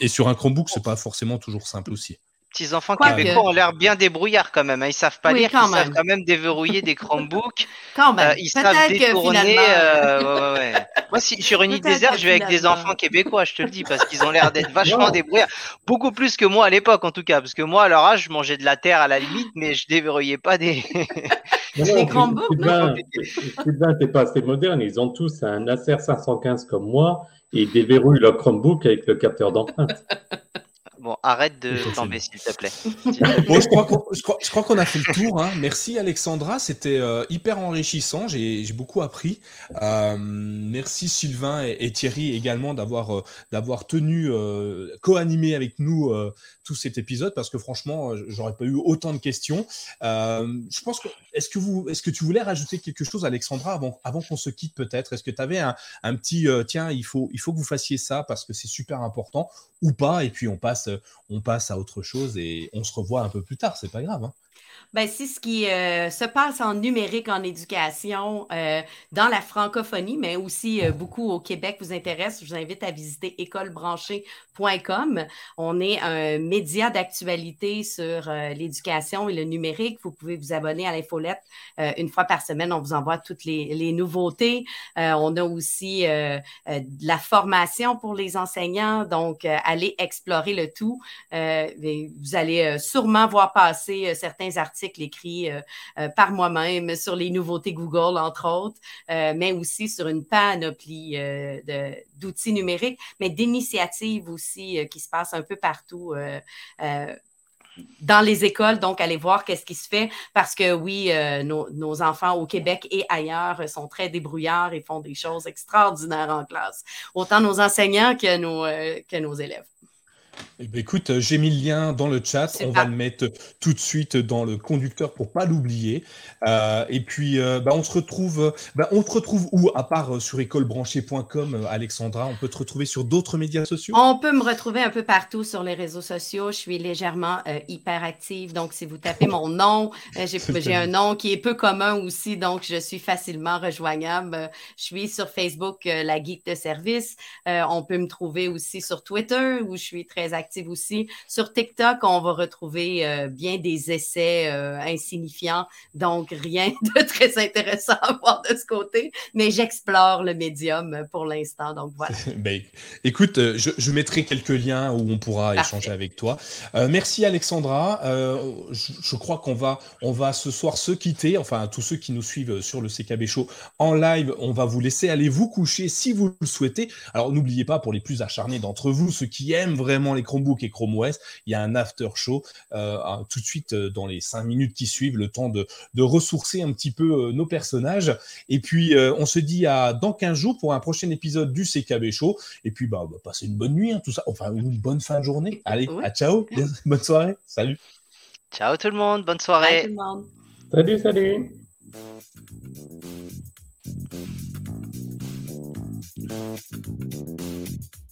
Et sur un Chromebook, ce n'est pas forcément toujours simple aussi petits enfants québécois ont l'air bien débrouillards quand même. Hein. Ils savent pas lire, ils savent quand même déverrouiller des Chromebooks. Quand même. Euh, ils savent détourner. Euh, ouais, ouais, Moi, si sur une île déserte, je vais avec des enfants québécois, je te le dis, parce qu'ils ont l'air d'être vachement débrouillards. Beaucoup plus que moi à l'époque, en tout cas, parce que moi, à leur âge, je mangeais de la terre à la limite, mais je déverrouillais pas des. Sylvain, t'es pas assez moderne. Ils ont tous un Acer 515 comme moi et ils déverrouillent leur Chromebook avec le capteur d'empreinte. Bon, arrête de tomber, s'il te plaît. bon, je crois qu'on a fait le tour. Hein. Merci Alexandra, c'était euh, hyper enrichissant. J'ai beaucoup appris. Euh, merci Sylvain et, Thierry également d'avoir euh, d'avoir tenu co-animé avec nous tout cet épisode parce que franchement, j'aurais pas eu autant de questions. je pense que est-ce que vous est-ce que tu voulais rajouter quelque chose, Alexandra, avant avant qu'on se quitte peut-être? Est-ce que tu avais un, un petit tiens, il faut il faut que vous fassiez ça parce que c'est super important ou pas? Et puis on passe euh, on passe à autre chose et on se revoit un peu plus tard, c'est pas grave. Hein. Ben, c'est ce qui euh, se passe en numérique en éducation euh, dans la francophonie, mais aussi euh, beaucoup au Québec vous intéresse. Je vous invite à visiter écolebranchée.com. On est un média d'actualité sur l'éducation et le numérique. Vous pouvez vous abonner à l'infolette une fois par semaine. On vous envoie toutes les, les nouveautés. on a aussi de la formation pour les enseignants. Donc, allez explorer le tout. vous allez sûrement voir passer certains articles écrits euh, euh, par moi-même sur les nouveautés Google, entre autres, euh, mais aussi sur une panoplie d'outils numériques, mais d'initiatives aussi qui se passent un peu partout dans les écoles, donc aller voir qu'est-ce qui se fait, parce que oui, nos, enfants au Québec et ailleurs sont très débrouillards et font des choses extraordinaires en classe, autant nos enseignants que nos élèves. Eh ben, écoute, euh, j'ai mis le lien dans le chat. On va le mettre tout de suite dans le conducteur pour pas l'oublier. Euh, et puis, euh, bah, on se retrouve. Bah, on te retrouve où? À part sur écolebranchée.com, Alexandra, on peut te retrouver sur d'autres médias sociaux? On peut me retrouver un peu partout sur les réseaux sociaux. Je suis légèrement hyper active. Donc, si vous tapez mon nom, j'ai un nom qui est peu commun aussi. Donc, je suis facilement rejoignable. Je suis sur Facebook, la Geek de service. on peut me trouver aussi sur Twitter où je suis très très active aussi. Sur TikTok, on va retrouver euh, bien des essais euh, insignifiants, donc rien de très intéressant à voir de ce côté, mais j'explore le médium pour l'instant, donc voilà. ben, écoute, je, mettrai quelques liens où on pourra échanger avec toi. merci Alexandra. Je, je, crois qu'on va, on va ce soir se quitter, enfin tous ceux qui nous suivent sur le CKB Show en live, on va vous laisser aller vous coucher si vous le souhaitez. Alors n'oubliez pas, pour les plus acharnés d'entre vous, ceux qui aiment vraiment les Chromebooks et Chrome OS, il y a un after show euh, tout de suite euh, dans les cinq minutes qui suivent, le temps de, ressourcer un petit peu euh, nos personnages. Et puis on se dit à dans 15 jours pour un prochain épisode du CKB Show. Et puis bah, bah passez une bonne nuit, hein, tout ça. Enfin une bonne fin de journée. Allez, à ciao, bonne soirée, salut. Ciao tout le monde, bonne soirée. Salut, salut.